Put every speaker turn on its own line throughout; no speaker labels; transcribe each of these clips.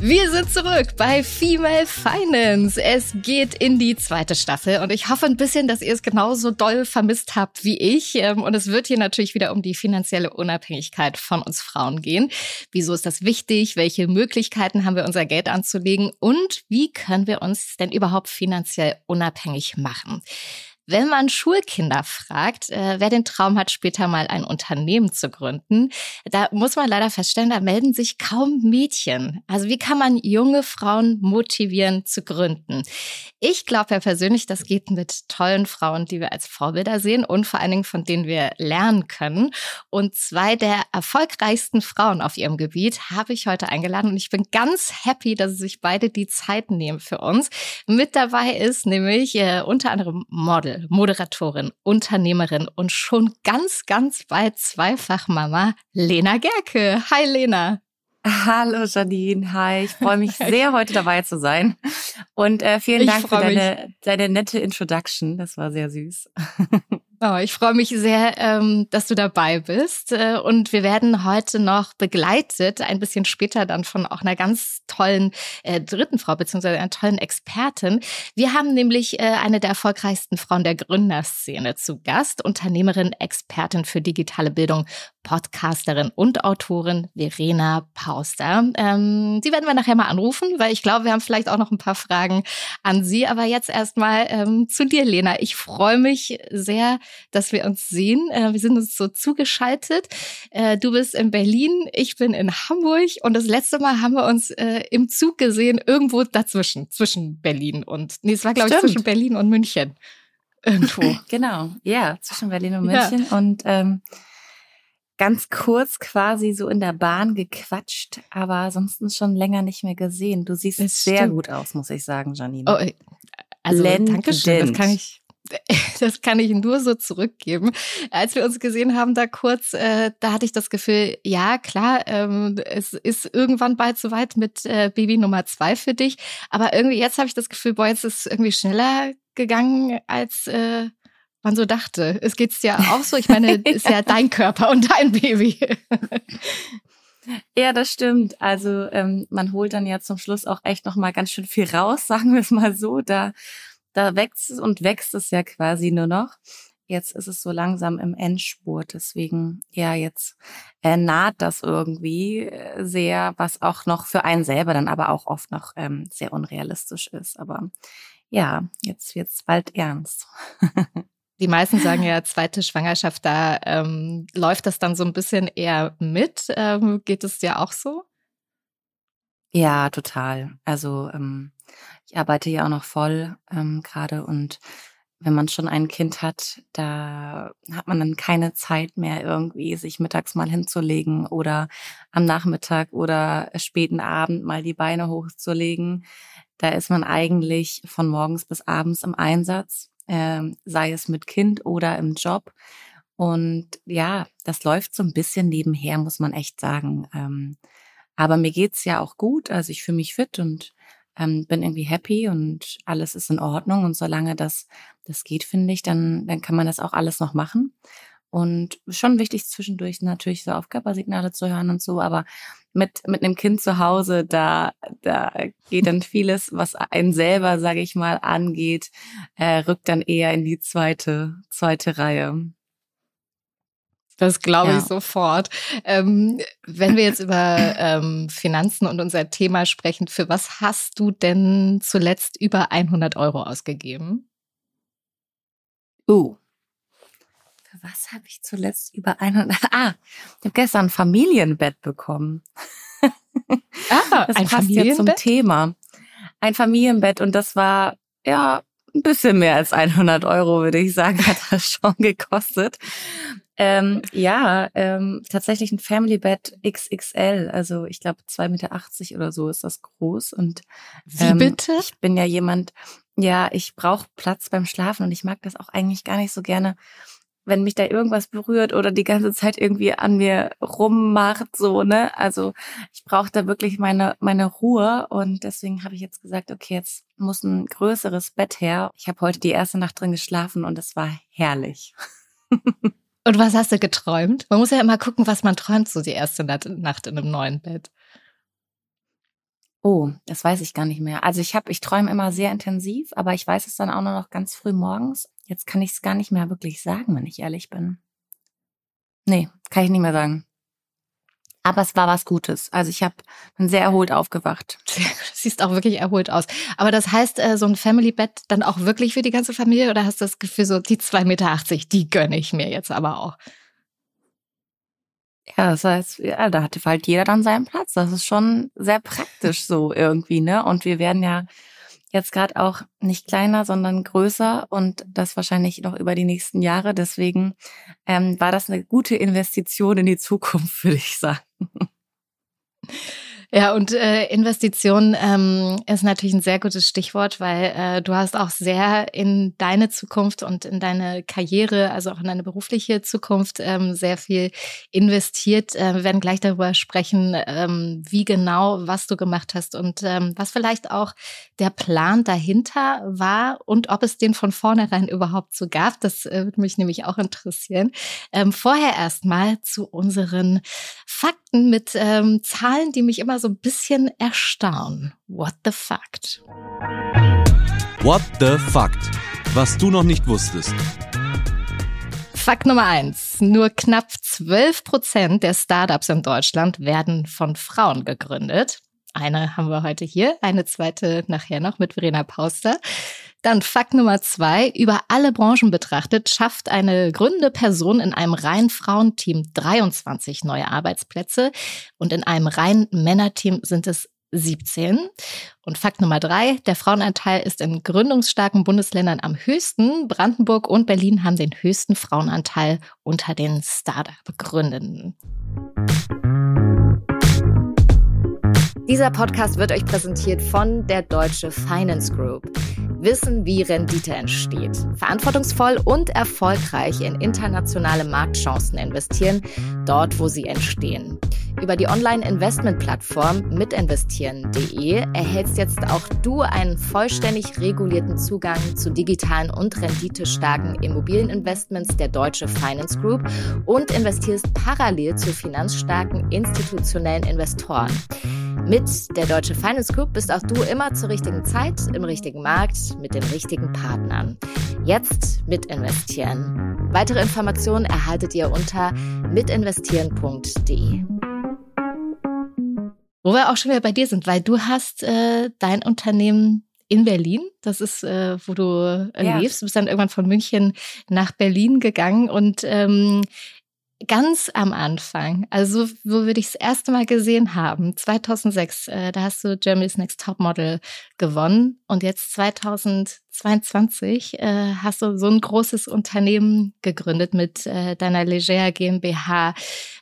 Wir sind zurück bei Female Finance. Es geht in die zweite Staffel und ich hoffe ein bisschen, dass ihr es genauso doll vermisst habt wie ich. Ähm, und es wird hier natürlich wieder um die finanzielle Unabhängigkeit von uns Frauen gehen. Wieso ist das wichtig? Welche Möglichkeiten haben wir, unser Geld anzulegen? Und wie können wir uns denn überhaupt finanziell unabhängig machen? Wenn man Schulkinder fragt, äh, wer den Traum hat, später mal ein Unternehmen zu gründen, da muss man leider feststellen, da melden sich kaum Mädchen. Also wie kann man junge Frauen motivieren zu gründen? Ich glaube ja persönlich, das geht mit tollen Frauen, die wir als Vorbilder sehen und vor allen Dingen von denen wir lernen können. Und zwei der erfolgreichsten Frauen auf ihrem Gebiet habe ich heute eingeladen und ich bin ganz happy, dass sie sich beide die Zeit nehmen für uns. Mit dabei ist nämlich äh, unter anderem Model Moderatorin, Unternehmerin und schon ganz, ganz bald Zweifachmama Lena Gerke. Hi Lena.
Hallo Janine, hi. Ich freue mich sehr, heute dabei zu sein. Und äh, vielen Dank für deine, deine nette Introduction. Das war sehr süß.
Oh, ich freue mich sehr, ähm, dass du dabei bist. Äh, und wir werden heute noch begleitet, ein bisschen später dann von auch einer ganz tollen äh, dritten Frau, beziehungsweise einer tollen Expertin. Wir haben nämlich äh, eine der erfolgreichsten Frauen der Gründerszene zu Gast, Unternehmerin, Expertin für digitale Bildung, Podcasterin und Autorin Verena Pauster. Ähm, sie werden wir nachher mal anrufen, weil ich glaube, wir haben vielleicht auch noch ein paar Fragen an Sie. Aber jetzt erstmal ähm, zu dir, Lena. Ich freue mich sehr, dass wir uns sehen. Äh, wir sind uns so zugeschaltet. Äh, du bist in Berlin, ich bin in Hamburg und das letzte Mal haben wir uns äh, im Zug gesehen, irgendwo dazwischen, zwischen Berlin und, nee, es war glaube ich zwischen Berlin und München. Irgendwo.
Genau, ja, zwischen Berlin und München ja. und ähm, ganz kurz quasi so in der Bahn gequatscht, aber sonst schon länger nicht mehr gesehen. Du siehst das sehr stimmt. gut aus, muss ich sagen, Janine. Oh,
also Blendend. danke schön, das kann ich das kann ich nur so zurückgeben. Als wir uns gesehen haben, da kurz, äh, da hatte ich das Gefühl, ja, klar, ähm, es ist irgendwann bald soweit mit äh, Baby Nummer zwei für dich. Aber irgendwie jetzt habe ich das Gefühl, boah, jetzt ist es irgendwie schneller gegangen, als äh, man so dachte. Es geht's ja auch so. Ich meine, ist ja dein Körper und dein Baby.
Ja, das stimmt. Also ähm, man holt dann ja zum Schluss auch echt noch mal ganz schön viel raus, sagen wir es mal so. Da da wächst es und wächst es ja quasi nur noch. Jetzt ist es so langsam im Endspurt. Deswegen, ja, jetzt äh, naht das irgendwie äh, sehr, was auch noch für einen selber dann aber auch oft noch ähm, sehr unrealistisch ist. Aber ja, jetzt wird's bald ernst.
Die meisten sagen ja, zweite Schwangerschaft, da ähm, läuft das dann so ein bisschen eher mit. Ähm, geht es dir auch so?
Ja, total. Also ähm, ich arbeite ja auch noch voll ähm, gerade und wenn man schon ein Kind hat, da hat man dann keine Zeit mehr irgendwie, sich mittags mal hinzulegen oder am Nachmittag oder späten Abend mal die Beine hochzulegen. Da ist man eigentlich von morgens bis abends im Einsatz, äh, sei es mit Kind oder im Job. Und ja, das läuft so ein bisschen nebenher, muss man echt sagen. Ähm, aber mir geht's ja auch gut, also ich fühle mich fit und ähm, bin irgendwie happy und alles ist in Ordnung. Und solange das, das geht, finde ich, dann, dann kann man das auch alles noch machen. Und schon wichtig zwischendurch natürlich so auf Körpersignale zu hören und so, aber mit, mit einem Kind zu Hause, da, da geht dann vieles, was einen selber, sage ich mal, angeht, äh, rückt dann eher in die zweite, zweite Reihe.
Das glaube ja. ich sofort. Ähm, wenn wir jetzt über ähm, Finanzen und unser Thema sprechen, für was hast du denn zuletzt über 100 Euro ausgegeben?
Uh. Was habe ich zuletzt über 100? Ah, ich habe gestern ein Familienbett bekommen. Ah, das ein passt ja zum Thema. Ein Familienbett und das war ja ein bisschen mehr als 100 Euro, würde ich sagen, hat das schon gekostet. ähm, ja, ähm, tatsächlich ein Family Bed XXL. Also ich glaube 2,80 Meter oder so ist das groß. Und
ähm, Wie bitte?
Ich bin ja jemand, ja, ich brauche Platz beim Schlafen und ich mag das auch eigentlich gar nicht so gerne, wenn mich da irgendwas berührt oder die ganze Zeit irgendwie an mir rummacht, so, ne? Also ich brauche da wirklich meine, meine Ruhe und deswegen habe ich jetzt gesagt, okay, jetzt muss ein größeres Bett her. Ich habe heute die erste Nacht drin geschlafen und es war herrlich.
und was hast du geträumt? Man muss ja immer gucken, was man träumt, so die erste Nacht in einem neuen Bett.
Oh, das weiß ich gar nicht mehr. Also ich habe, ich träume immer sehr intensiv, aber ich weiß es dann auch nur noch ganz früh morgens. Jetzt kann ich es gar nicht mehr wirklich sagen, wenn ich ehrlich bin. Nee, kann ich nicht mehr sagen. Aber es war was Gutes. Also ich habe bin sehr erholt aufgewacht.
Du siehst auch wirklich erholt aus. Aber das heißt, äh, so ein Family-Bett dann auch wirklich für die ganze Familie oder hast du das Gefühl, so die 2,80 Meter, die gönne ich mir jetzt aber auch?
Ja, das heißt, ja, da hatte halt jeder dann seinen Platz. Das ist schon sehr praktisch so irgendwie, ne? Und wir werden ja jetzt gerade auch nicht kleiner, sondern größer und das wahrscheinlich noch über die nächsten Jahre. Deswegen ähm, war das eine gute Investition in die Zukunft, würde ich sagen.
Ja, und äh, Investition ähm, ist natürlich ein sehr gutes Stichwort, weil äh, du hast auch sehr in deine Zukunft und in deine Karriere, also auch in deine berufliche Zukunft ähm, sehr viel investiert. Äh, wir werden gleich darüber sprechen, ähm, wie genau, was du gemacht hast und ähm, was vielleicht auch der Plan dahinter war und ob es den von vornherein überhaupt so gab. Das äh, würde mich nämlich auch interessieren. Ähm, vorher erstmal zu unseren Fakten mit ähm, Zahlen, die mich immer so ein bisschen erstaunen. What the fact?
What the fact? Was du noch nicht wusstest.
Fakt Nummer eins. Nur knapp 12 Prozent der Startups in Deutschland werden von Frauen gegründet. Eine haben wir heute hier, eine zweite nachher noch mit Verena Pauster. Dann Fakt Nummer zwei. Über alle Branchen betrachtet schafft eine gründende Person in einem reinen Frauenteam 23 neue Arbeitsplätze und in einem reinen Männerteam sind es 17. Und Fakt Nummer drei, der Frauenanteil ist in gründungsstarken Bundesländern am höchsten. Brandenburg und Berlin haben den höchsten Frauenanteil unter den Startup-Gründenden. Dieser Podcast wird euch präsentiert von der Deutsche Finance Group. Wissen, wie Rendite entsteht. Verantwortungsvoll und erfolgreich in internationale Marktchancen investieren, dort wo sie entstehen. Über die Online-Investment-Plattform mitinvestieren.de erhältst jetzt auch du einen vollständig regulierten Zugang zu digitalen und renditestarken Immobilieninvestments der Deutsche Finance Group und investierst parallel zu finanzstarken institutionellen Investoren. Mit der Deutsche Finance Group bist auch du immer zur richtigen Zeit, im richtigen Markt, mit den richtigen Partnern. Jetzt mitinvestieren. Weitere Informationen erhaltet ihr unter mitinvestieren.de. Wo wir auch schon wieder bei dir sind, weil du hast äh, dein Unternehmen in Berlin. Das ist, äh, wo du äh, ja. lebst. Du bist dann irgendwann von München nach Berlin gegangen und ähm, ganz am Anfang, also wo wir dich das erste Mal gesehen haben, 2006, äh, da hast du Germany's Next Top Model gewonnen und jetzt 2022 äh, hast du so ein großes Unternehmen gegründet mit äh, deiner Leger GmbH.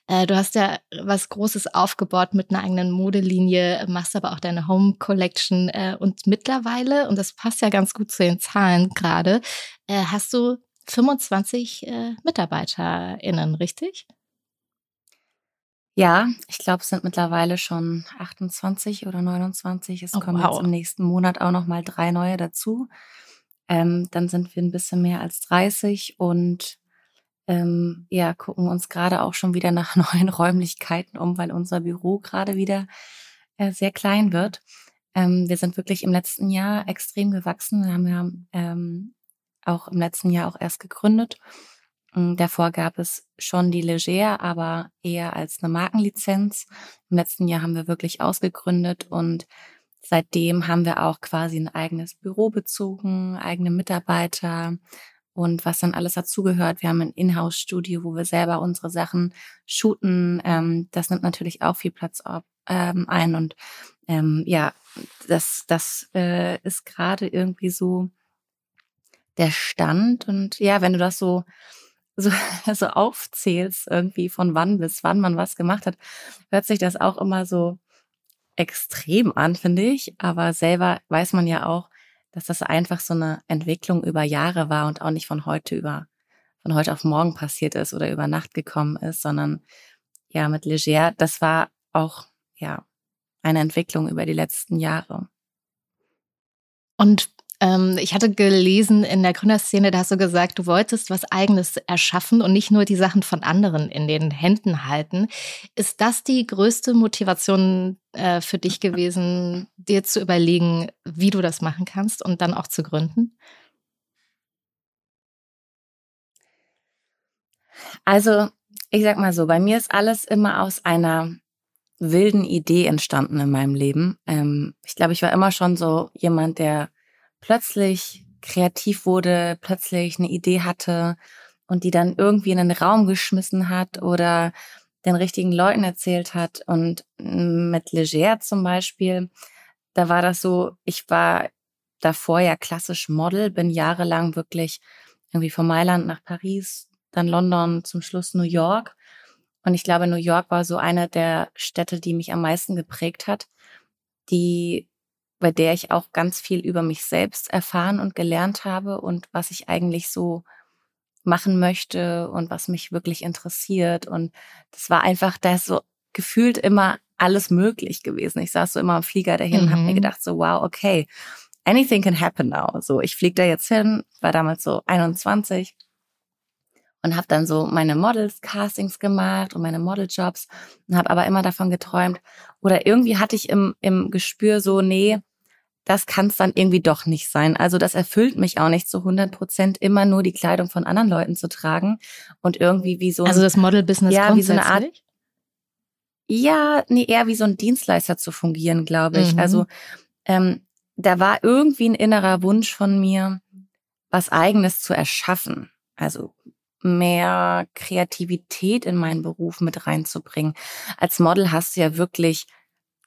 Äh, du hast ja was Großes aufgebaut mit einer eigenen Modelinie, machst aber auch deine Home Collection äh, und mittlerweile, und das passt ja ganz gut zu den Zahlen gerade, äh, hast du 25 äh, MitarbeiterInnen, richtig?
Ja, ich glaube, es sind mittlerweile schon 28 oder 29. Es oh, kommen wow. jetzt im nächsten Monat auch noch mal drei neue dazu. Ähm, dann sind wir ein bisschen mehr als 30 und ähm, ja, gucken uns gerade auch schon wieder nach neuen Räumlichkeiten um, weil unser Büro gerade wieder äh, sehr klein wird. Ähm, wir sind wirklich im letzten Jahr extrem gewachsen. Wir haben ja ähm, auch im letzten Jahr auch erst gegründet. Mm, davor gab es schon die Leger, aber eher als eine Markenlizenz. Im letzten Jahr haben wir wirklich ausgegründet und seitdem haben wir auch quasi ein eigenes Büro bezogen, eigene Mitarbeiter und was dann alles dazugehört. Wir haben ein Inhouse-Studio, wo wir selber unsere Sachen shooten. Ähm, das nimmt natürlich auch viel Platz ähm, ein und ähm, ja, das, das äh, ist gerade irgendwie so der Stand. Und ja, wenn du das so so, so aufzählst, irgendwie von wann bis wann man was gemacht hat, hört sich das auch immer so extrem an, finde ich. Aber selber weiß man ja auch, dass das einfach so eine Entwicklung über Jahre war und auch nicht von heute über, von heute auf morgen passiert ist oder über Nacht gekommen ist, sondern ja, mit Leger, das war auch, ja, eine Entwicklung über die letzten Jahre.
Und ähm, ich hatte gelesen in der Gründerszene, da hast du gesagt, du wolltest was Eigenes erschaffen und nicht nur die Sachen von anderen in den Händen halten. Ist das die größte Motivation äh, für dich gewesen, dir zu überlegen, wie du das machen kannst und dann auch zu gründen?
Also, ich sag mal so, bei mir ist alles immer aus einer wilden Idee entstanden in meinem Leben. Ähm, ich glaube, ich war immer schon so jemand, der plötzlich kreativ wurde, plötzlich eine Idee hatte und die dann irgendwie in den Raum geschmissen hat oder den richtigen Leuten erzählt hat. Und mit Leger zum Beispiel, da war das so, ich war davor ja klassisch Model, bin jahrelang wirklich irgendwie von Mailand nach Paris, dann London, zum Schluss New York. Und ich glaube, New York war so eine der Städte, die mich am meisten geprägt hat, die bei der ich auch ganz viel über mich selbst erfahren und gelernt habe und was ich eigentlich so machen möchte und was mich wirklich interessiert. Und das war einfach, da ist so gefühlt immer alles möglich gewesen. Ich saß so immer am Flieger dahin mhm. und habe mir gedacht, so wow, okay, anything can happen now. So, ich fliege da jetzt hin, war damals so 21 und habe dann so meine Models Castings gemacht und meine Modeljobs und habe aber immer davon geträumt oder irgendwie hatte ich im im Gespür so nee das kann es dann irgendwie doch nicht sein. Also das erfüllt mich auch nicht zu 100 Prozent, immer nur die Kleidung von anderen Leuten zu tragen und irgendwie wie so
also das Model-Business
ja wie so eine Art ja nee eher wie so ein Dienstleister zu fungieren, glaube ich. Mhm. Also ähm, da war irgendwie ein innerer Wunsch von mir, was Eigenes zu erschaffen. Also mehr Kreativität in meinen Beruf mit reinzubringen. Als Model hast du ja wirklich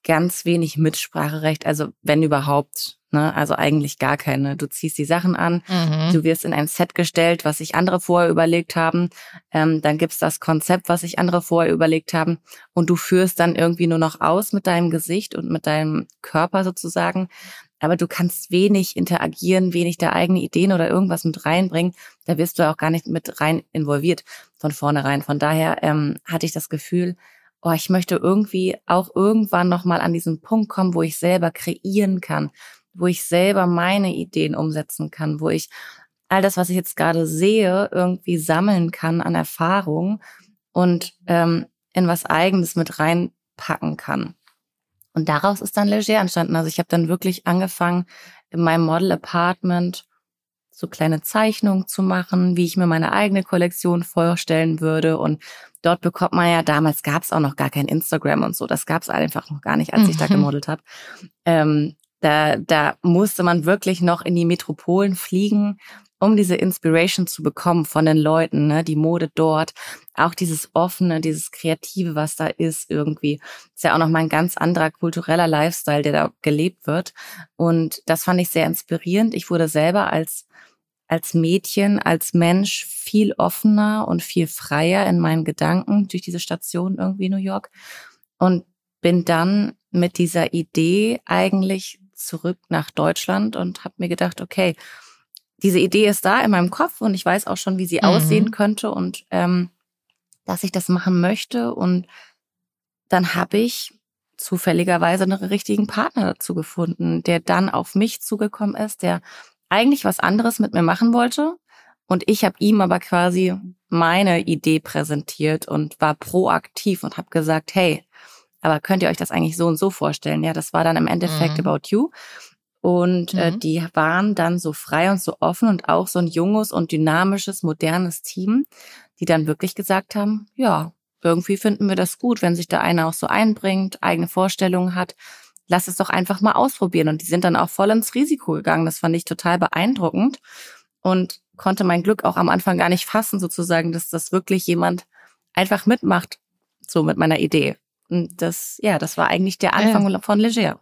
ganz wenig Mitspracherecht, also wenn überhaupt, ne? also eigentlich gar keine. Du ziehst die Sachen an, mhm. du wirst in ein Set gestellt, was sich andere vorher überlegt haben, ähm, dann gibt's das Konzept, was sich andere vorher überlegt haben und du führst dann irgendwie nur noch aus mit deinem Gesicht und mit deinem Körper sozusagen aber du kannst wenig interagieren, wenig der eigene Ideen oder irgendwas mit reinbringen. Da wirst du auch gar nicht mit rein involviert von vornherein. Von daher ähm, hatte ich das Gefühl, oh, ich möchte irgendwie auch irgendwann nochmal an diesen Punkt kommen, wo ich selber kreieren kann, wo ich selber meine Ideen umsetzen kann, wo ich all das, was ich jetzt gerade sehe, irgendwie sammeln kann an Erfahrung und ähm, in was Eigenes mit reinpacken kann. Und daraus ist dann Leger entstanden. Also ich habe dann wirklich angefangen, in meinem Model Apartment so kleine Zeichnungen zu machen, wie ich mir meine eigene Kollektion vorstellen würde. Und dort bekommt man ja, damals gab es auch noch gar kein Instagram und so, das gab es einfach noch gar nicht, als ich da mhm. gemodelt habe. Ähm, da, da musste man wirklich noch in die Metropolen fliegen um diese Inspiration zu bekommen von den Leuten, ne, die Mode dort, auch dieses offene, dieses kreative, was da ist irgendwie, ist ja auch noch mal ein ganz anderer kultureller Lifestyle, der da gelebt wird und das fand ich sehr inspirierend. Ich wurde selber als als Mädchen, als Mensch viel offener und viel freier in meinen Gedanken durch diese Station irgendwie New York und bin dann mit dieser Idee eigentlich zurück nach Deutschland und habe mir gedacht, okay, diese Idee ist da in meinem Kopf und ich weiß auch schon, wie sie mhm. aussehen könnte und ähm, dass ich das machen möchte. Und dann habe ich zufälligerweise einen richtigen Partner dazu gefunden, der dann auf mich zugekommen ist, der eigentlich was anderes mit mir machen wollte. Und ich habe ihm aber quasi meine Idee präsentiert und war proaktiv und habe gesagt, hey, aber könnt ihr euch das eigentlich so und so vorstellen? Ja, das war dann im Endeffekt mhm. About You. Und äh, mhm. äh, die waren dann so frei und so offen und auch so ein junges und dynamisches, modernes Team, die dann wirklich gesagt haben, ja, irgendwie finden wir das gut, wenn sich da einer auch so einbringt, eigene Vorstellungen hat. Lass es doch einfach mal ausprobieren. Und die sind dann auch voll ins Risiko gegangen. Das fand ich total beeindruckend und konnte mein Glück auch am Anfang gar nicht fassen, sozusagen, dass das wirklich jemand einfach mitmacht, so mit meiner Idee. Und das, ja, das war eigentlich der Anfang ja. von Leger.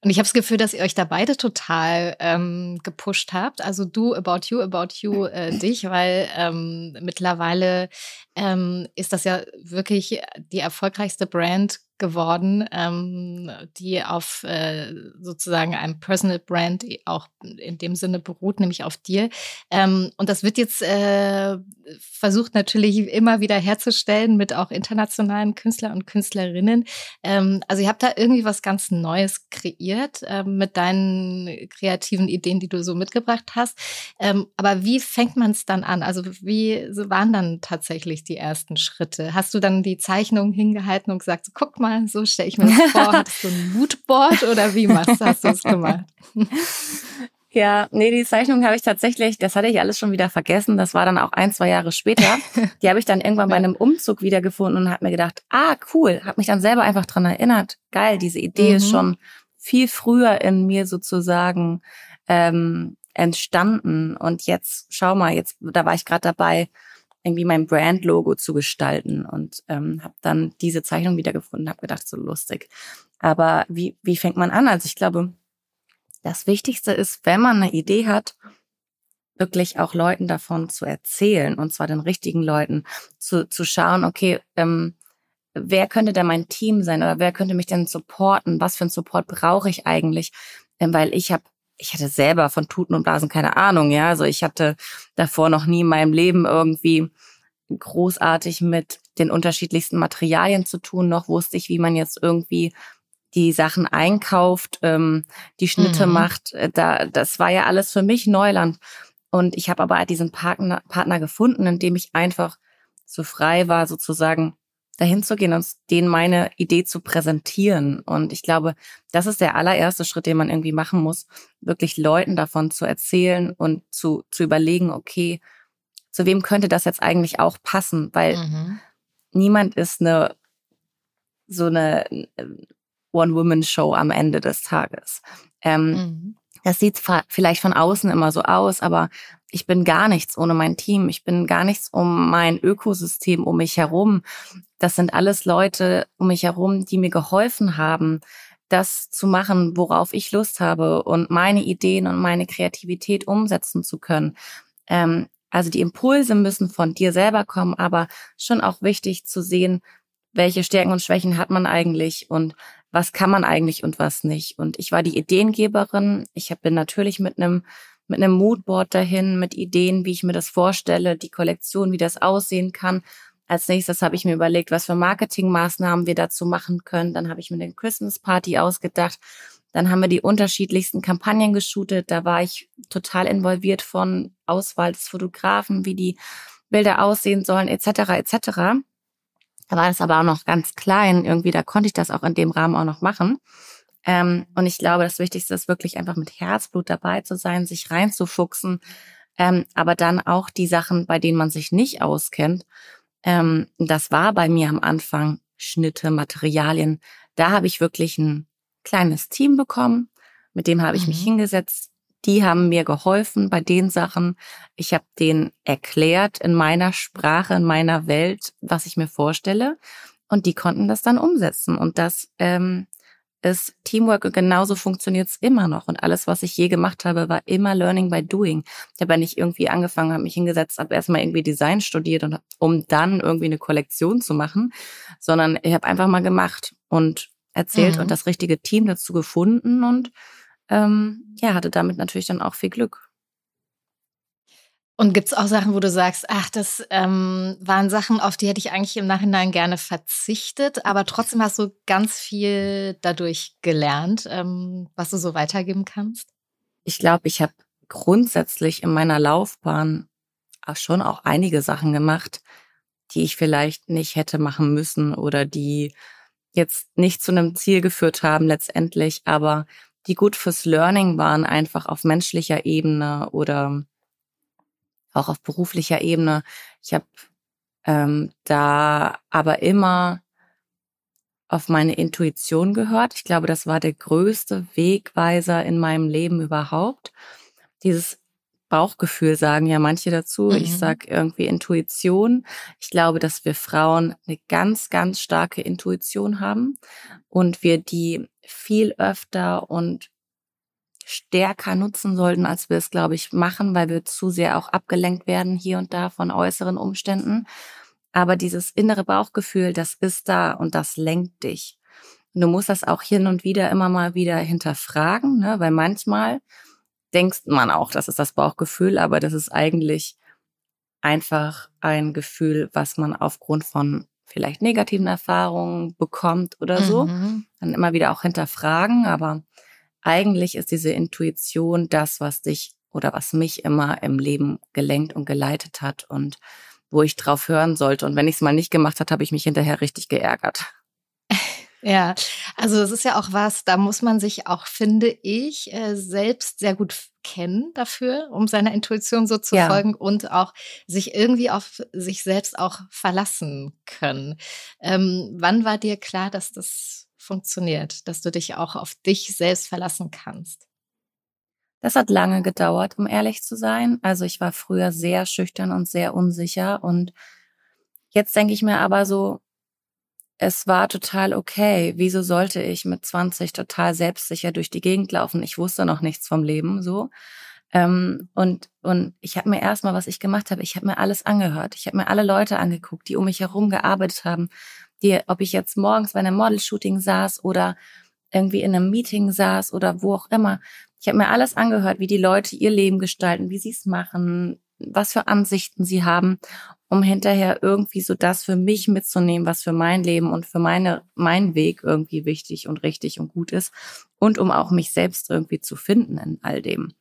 Und ich habe das Gefühl, dass ihr euch da beide total ähm, gepusht habt. Also du about you, about you äh, dich, weil ähm, mittlerweile ähm, ist das ja wirklich die erfolgreichste Brand geworden, ähm, die auf äh, sozusagen einem Personal Brand auch in dem Sinne beruht, nämlich auf dir. Ähm, und das wird jetzt äh, versucht natürlich immer wieder herzustellen mit auch internationalen Künstlern und Künstlerinnen. Ähm, also ihr habt da irgendwie was ganz Neues kreiert äh, mit deinen kreativen Ideen, die du so mitgebracht hast. Ähm, aber wie fängt man es dann an? Also wie waren dann tatsächlich die ersten Schritte? Hast du dann die Zeichnung hingehalten und gesagt, so, guck mal, mal, so stelle ich mir das vor. Hattest du ein Moodboard oder wie machst, hast du es gemacht?
Ja, nee, die Zeichnung habe ich tatsächlich, das hatte ich alles schon wieder vergessen. Das war dann auch ein, zwei Jahre später. Die habe ich dann irgendwann bei einem Umzug wiedergefunden und habe mir gedacht, ah, cool, habe mich dann selber einfach dran erinnert. Geil, diese Idee mhm. ist schon viel früher in mir sozusagen ähm, entstanden. Und jetzt, schau mal, jetzt, da war ich gerade dabei, irgendwie mein Brand-Logo zu gestalten und ähm, habe dann diese Zeichnung wiedergefunden, habe gedacht, so lustig. Aber wie, wie fängt man an? Also ich glaube, das Wichtigste ist, wenn man eine Idee hat, wirklich auch Leuten davon zu erzählen und zwar den richtigen Leuten zu, zu schauen, okay, ähm, wer könnte denn mein Team sein oder wer könnte mich denn supporten? Was für einen Support brauche ich eigentlich? Ähm, weil ich habe ich hatte selber von Tuten und Blasen keine Ahnung, ja. Also ich hatte davor noch nie in meinem Leben irgendwie großartig mit den unterschiedlichsten Materialien zu tun. Noch wusste ich, wie man jetzt irgendwie die Sachen einkauft, ähm, die Schnitte mhm. macht. Äh, da, das war ja alles für mich Neuland. Und ich habe aber diesen Partner, Partner gefunden, in dem ich einfach so frei war, sozusagen dahin zu gehen und denen meine Idee zu präsentieren. Und ich glaube, das ist der allererste Schritt, den man irgendwie machen muss, wirklich Leuten davon zu erzählen und zu, zu überlegen, okay, zu wem könnte das jetzt eigentlich auch passen? Weil mhm. niemand ist eine, so eine One-Woman-Show am Ende des Tages. Ähm, mhm. Das sieht vielleicht von außen immer so aus, aber ich bin gar nichts ohne mein Team. Ich bin gar nichts um mein Ökosystem um mich herum. Das sind alles Leute um mich herum, die mir geholfen haben, das zu machen, worauf ich Lust habe und meine Ideen und meine Kreativität umsetzen zu können. Ähm, also die Impulse müssen von dir selber kommen, aber schon auch wichtig zu sehen, welche Stärken und Schwächen hat man eigentlich und was kann man eigentlich und was nicht. Und ich war die Ideengeberin. Ich bin natürlich mit einem mit einem Moodboard dahin, mit Ideen, wie ich mir das vorstelle, die Kollektion, wie das aussehen kann. Als nächstes habe ich mir überlegt, was für Marketingmaßnahmen wir dazu machen können. Dann habe ich mir den Christmas Party ausgedacht. Dann haben wir die unterschiedlichsten Kampagnen geshootet. Da war ich total involviert von Auswahl des Fotografen, wie die Bilder aussehen sollen, etc. etc. Da war das aber auch noch ganz klein. Irgendwie, da konnte ich das auch in dem Rahmen auch noch machen. Ähm, und ich glaube, das Wichtigste ist wirklich einfach mit Herzblut dabei zu sein, sich reinzufuchsen, ähm, aber dann auch die Sachen, bei denen man sich nicht auskennt. Ähm, das war bei mir am Anfang Schnitte, Materialien. Da habe ich wirklich ein kleines Team bekommen, mit dem habe ich mhm. mich hingesetzt. Die haben mir geholfen bei den Sachen. Ich habe denen erklärt in meiner Sprache, in meiner Welt, was ich mir vorstelle. Und die konnten das dann umsetzen. Und das ähm, ist Teamwork und genauso funktioniert es immer noch. Und alles, was ich je gemacht habe, war immer Learning by Doing. Ich habe ja nicht irgendwie angefangen, habe mich hingesetzt, habe erstmal irgendwie Design studiert, und, um dann irgendwie eine Kollektion zu machen, sondern ich habe einfach mal gemacht und erzählt mhm. und das richtige Team dazu gefunden und ähm, ja, hatte damit natürlich dann auch viel Glück.
Und gibt es auch Sachen, wo du sagst, ach, das ähm, waren Sachen, auf die hätte ich eigentlich im Nachhinein gerne verzichtet, aber trotzdem hast du ganz viel dadurch gelernt, ähm, was du so weitergeben kannst?
Ich glaube, ich habe grundsätzlich in meiner Laufbahn auch schon auch einige Sachen gemacht, die ich vielleicht nicht hätte machen müssen oder die jetzt nicht zu einem Ziel geführt haben letztendlich, aber die gut fürs Learning waren, einfach auf menschlicher Ebene oder auch auf beruflicher Ebene. Ich habe ähm, da aber immer auf meine Intuition gehört. Ich glaube, das war der größte Wegweiser in meinem Leben überhaupt. Dieses Bauchgefühl sagen ja manche dazu. Mhm. Ich sag irgendwie Intuition. Ich glaube, dass wir Frauen eine ganz, ganz starke Intuition haben und wir die viel öfter und stärker nutzen sollten, als wir es, glaube ich, machen, weil wir zu sehr auch abgelenkt werden hier und da von äußeren Umständen. Aber dieses innere Bauchgefühl, das ist da und das lenkt dich. Und du musst das auch hin und wieder immer mal wieder hinterfragen, ne? weil manchmal denkt man auch, das ist das Bauchgefühl, aber das ist eigentlich einfach ein Gefühl, was man aufgrund von vielleicht negativen Erfahrungen bekommt oder so. Mhm. Dann immer wieder auch hinterfragen, aber eigentlich ist diese Intuition das, was dich oder was mich immer im Leben gelenkt und geleitet hat und wo ich drauf hören sollte. Und wenn ich es mal nicht gemacht hat, habe ich mich hinterher richtig geärgert.
Ja, also es ist ja auch was, da muss man sich auch, finde ich, äh, selbst sehr gut kennen dafür, um seiner Intuition so zu ja. folgen und auch sich irgendwie auf sich selbst auch verlassen können. Ähm, wann war dir klar, dass das funktioniert, dass du dich auch auf dich selbst verlassen kannst?
Das hat lange gedauert, um ehrlich zu sein. Also ich war früher sehr schüchtern und sehr unsicher und jetzt denke ich mir aber so, es war total okay. Wieso sollte ich mit 20 total selbstsicher durch die Gegend laufen? Ich wusste noch nichts vom Leben so. Ähm, und, und ich habe mir erstmal, was ich gemacht habe, ich habe mir alles angehört. Ich habe mir alle Leute angeguckt, die um mich herum gearbeitet haben, die, ob ich jetzt morgens bei einem Model-Shooting saß oder irgendwie in einem Meeting saß oder wo auch immer. Ich habe mir alles angehört, wie die Leute ihr Leben gestalten, wie sie es machen, was für Ansichten sie haben, um hinterher irgendwie so das für mich mitzunehmen, was für mein Leben und für meine, mein Weg irgendwie wichtig und richtig und gut ist und um auch mich selbst irgendwie zu finden in all dem.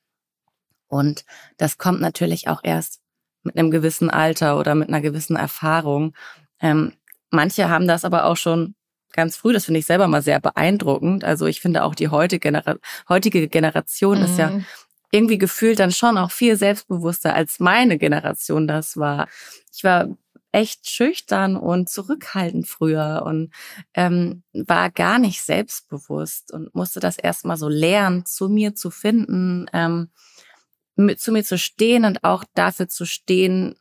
Und das kommt natürlich auch erst mit einem gewissen Alter oder mit einer gewissen Erfahrung. Ähm, manche haben das aber auch schon ganz früh. Das finde ich selber mal sehr beeindruckend. Also ich finde auch die heutige, Genera heutige Generation mhm. ist ja mhm. irgendwie gefühlt dann schon auch viel selbstbewusster als meine Generation das war. Ich war echt schüchtern und zurückhaltend früher und ähm, war gar nicht selbstbewusst und musste das erstmal so lernen, zu mir zu finden, ähm, mit, zu mir zu stehen und auch dafür zu stehen,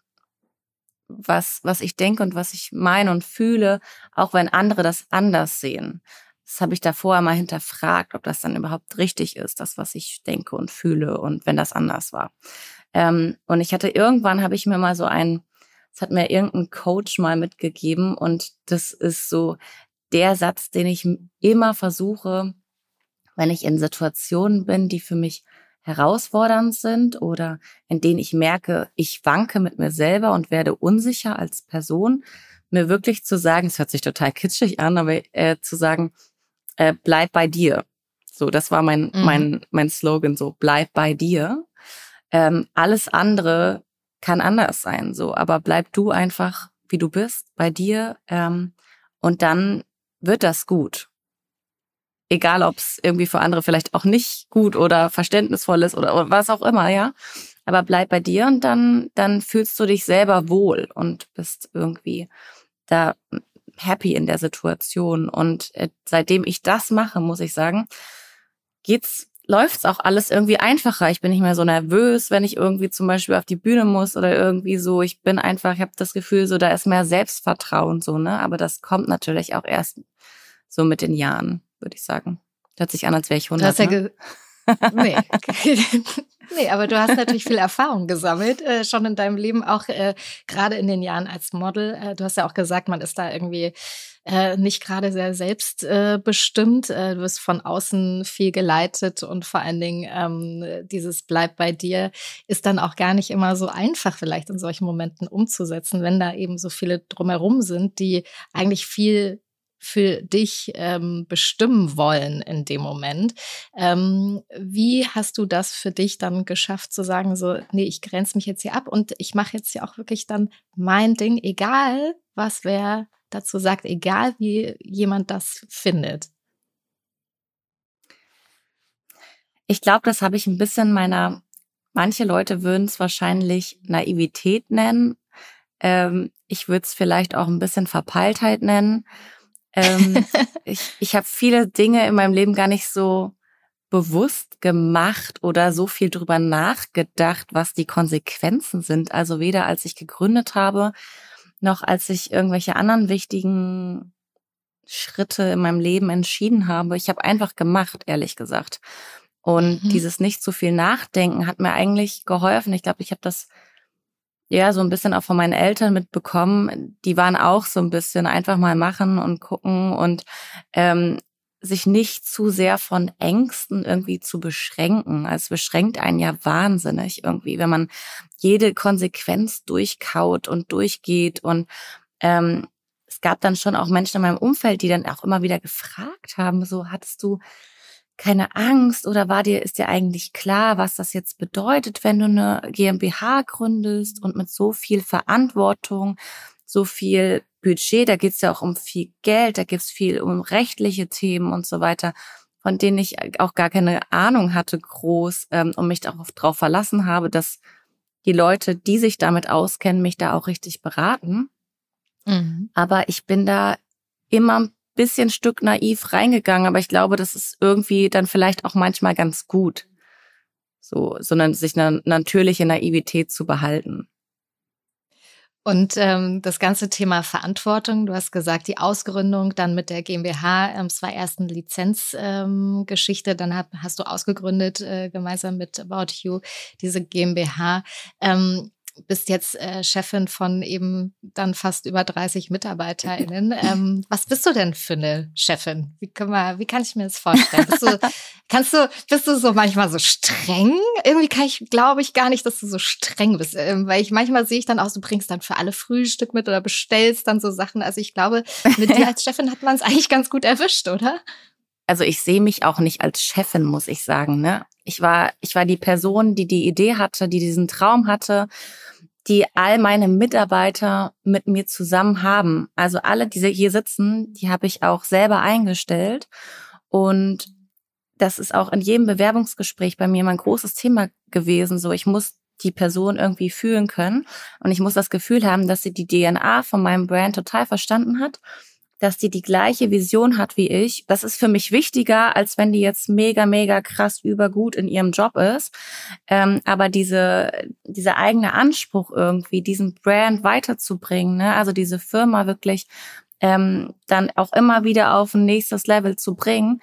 was, was ich denke und was ich meine und fühle, auch wenn andere das anders sehen. Das habe ich davor mal hinterfragt, ob das dann überhaupt richtig ist, das, was ich denke und fühle und wenn das anders war. Ähm, und ich hatte irgendwann, habe ich mir mal so ein, das hat mir irgendein Coach mal mitgegeben und das ist so der Satz, den ich immer versuche, wenn ich in Situationen bin, die für mich herausfordernd sind oder in denen ich merke, ich wanke mit mir selber und werde unsicher als Person, mir wirklich zu sagen, es hört sich total kitschig an, aber äh, zu sagen, äh, bleib bei dir. So, das war mein, mhm. mein, mein Slogan, so, bleib bei dir. Ähm, alles andere kann anders sein, so, aber bleib du einfach, wie du bist, bei dir, ähm, und dann wird das gut egal ob es irgendwie für andere vielleicht auch nicht gut oder verständnisvoll ist oder, was auch immer, ja. Aber bleib bei dir und dann, dann fühlst du dich selber wohl und bist irgendwie da happy in der Situation. Und äh, seitdem ich das mache, muss ich sagen, geht's, läuft's auch alles irgendwie einfacher. Ich bin nicht mehr so nervös, wenn ich irgendwie zum Beispiel auf die Bühne muss oder irgendwie so. Ich bin einfach, ich habe das Gefühl, so da ist mehr Selbstvertrauen so, ne. Aber das kommt natürlich auch erst so mit den Jahren würde ich sagen. Hört sich an, als wäre ich 100. Du hast ja ne?
nee. nee, aber du hast natürlich viel Erfahrung gesammelt, äh, schon in deinem Leben, auch äh, gerade in den Jahren als Model. Äh, du hast ja auch gesagt, man ist da irgendwie äh, nicht gerade sehr selbstbestimmt. Äh, du wirst von außen viel geleitet und vor allen Dingen ähm, dieses Bleib bei dir ist dann auch gar nicht immer so einfach, vielleicht in solchen Momenten umzusetzen, wenn da eben so viele drumherum sind, die eigentlich viel für dich ähm, bestimmen wollen in dem Moment. Ähm, wie hast du das für dich dann geschafft zu sagen, so, nee, ich grenze mich jetzt hier ab und ich mache jetzt hier auch wirklich dann mein Ding, egal was wer dazu sagt, egal wie jemand das findet?
Ich glaube, das habe ich ein bisschen meiner, manche Leute würden es wahrscheinlich Naivität nennen. Ähm, ich würde es vielleicht auch ein bisschen Verpeiltheit nennen ähm, ich ich habe viele Dinge in meinem Leben gar nicht so bewusst gemacht oder so viel drüber nachgedacht, was die Konsequenzen sind. Also weder als ich gegründet habe, noch als ich irgendwelche anderen wichtigen Schritte in meinem Leben entschieden habe. Ich habe einfach gemacht, ehrlich gesagt. Und mhm. dieses nicht zu viel Nachdenken hat mir eigentlich geholfen. Ich glaube, ich habe das ja so ein bisschen auch von meinen Eltern mitbekommen. Die waren auch so ein bisschen einfach mal machen und gucken und ähm, sich nicht zu sehr von Ängsten irgendwie zu beschränken. Also es beschränkt einen ja wahnsinnig irgendwie, wenn man jede Konsequenz durchkaut und durchgeht. Und ähm, es gab dann schon auch Menschen in meinem Umfeld, die dann auch immer wieder gefragt haben, so hattest du keine Angst oder war dir, ist dir eigentlich klar, was das jetzt bedeutet, wenn du eine GmbH gründest und mit so viel Verantwortung, so viel Budget, da geht's ja auch um viel Geld, da geht's viel um rechtliche Themen und so weiter, von denen ich auch gar keine Ahnung hatte groß ähm, und mich darauf drauf verlassen habe, dass die Leute, die sich damit auskennen, mich da auch richtig beraten. Mhm. Aber ich bin da immer ein bisschen Stück naiv reingegangen, aber ich glaube, das ist irgendwie dann vielleicht auch manchmal ganz gut. So, sondern sich eine natürliche Naivität zu behalten.
Und ähm, das ganze Thema Verantwortung, du hast gesagt, die Ausgründung dann mit der GmbH, ähm, es war erst eine Lizenzgeschichte, ähm, dann hab, hast du ausgegründet äh, gemeinsam mit About You diese GmbH. Ähm, bist jetzt äh, Chefin von eben dann fast über 30 MitarbeiterInnen. Ähm, was bist du denn für eine Chefin? Wie, kann man, wie kann ich mir das vorstellen? Bist du, kannst du, bist du so manchmal so streng? Irgendwie kann ich, glaube ich, gar nicht, dass du so streng bist. Ähm, weil ich manchmal sehe ich dann auch, du bringst dann für alle Frühstück mit oder bestellst dann so Sachen. Also ich glaube, mit dir als Chefin hat man es eigentlich ganz gut erwischt, oder?
Also ich sehe mich auch nicht als Chefin, muss ich sagen. Ne? Ich war, ich war die Person, die die Idee hatte, die diesen Traum hatte die all meine Mitarbeiter mit mir zusammen haben. Also alle, die hier sitzen, die habe ich auch selber eingestellt. Und das ist auch in jedem Bewerbungsgespräch bei mir mein großes Thema gewesen. So, ich muss die Person irgendwie fühlen können und ich muss das Gefühl haben, dass sie die DNA von meinem Brand total verstanden hat dass die die gleiche Vision hat wie ich. Das ist für mich wichtiger, als wenn die jetzt mega, mega krass übergut in ihrem Job ist. Ähm, aber diese, dieser eigene Anspruch irgendwie, diesen Brand weiterzubringen, ne? also diese Firma wirklich ähm, dann auch immer wieder auf ein nächstes Level zu bringen,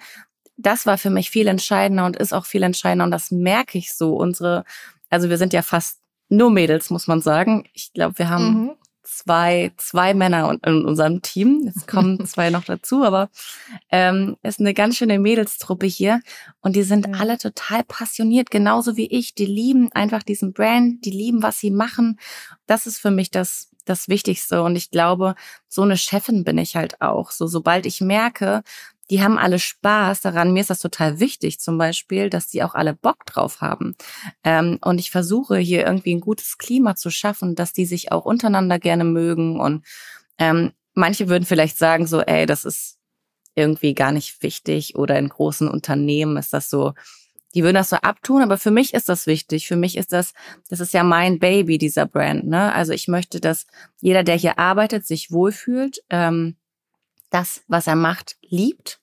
das war für mich viel entscheidender und ist auch viel entscheidender. Und das merke ich so. Unsere, also wir sind ja fast nur Mädels, muss man sagen. Ich glaube, wir haben mhm zwei, zwei Männer in unserem Team. Es kommen zwei noch dazu, aber ähm, ist eine ganz schöne Mädelstruppe hier. Und die sind ja. alle total passioniert, genauso wie ich. Die lieben einfach diesen Brand, die lieben, was sie machen. Das ist für mich das, das Wichtigste. Und ich glaube, so eine Chefin bin ich halt auch. So, sobald ich merke, die haben alle Spaß daran. Mir ist das total wichtig, zum Beispiel, dass die auch alle Bock drauf haben. Ähm, und ich versuche hier irgendwie ein gutes Klima zu schaffen, dass die sich auch untereinander gerne mögen. Und ähm, manche würden vielleicht sagen so, ey, das ist irgendwie gar nicht wichtig oder in großen Unternehmen ist das so, die würden das so abtun, aber für mich ist das wichtig. Für mich ist das, das ist ja mein Baby, dieser Brand. Ne? Also ich möchte, dass jeder, der hier arbeitet, sich wohlfühlt. Ähm, das, was er macht, liebt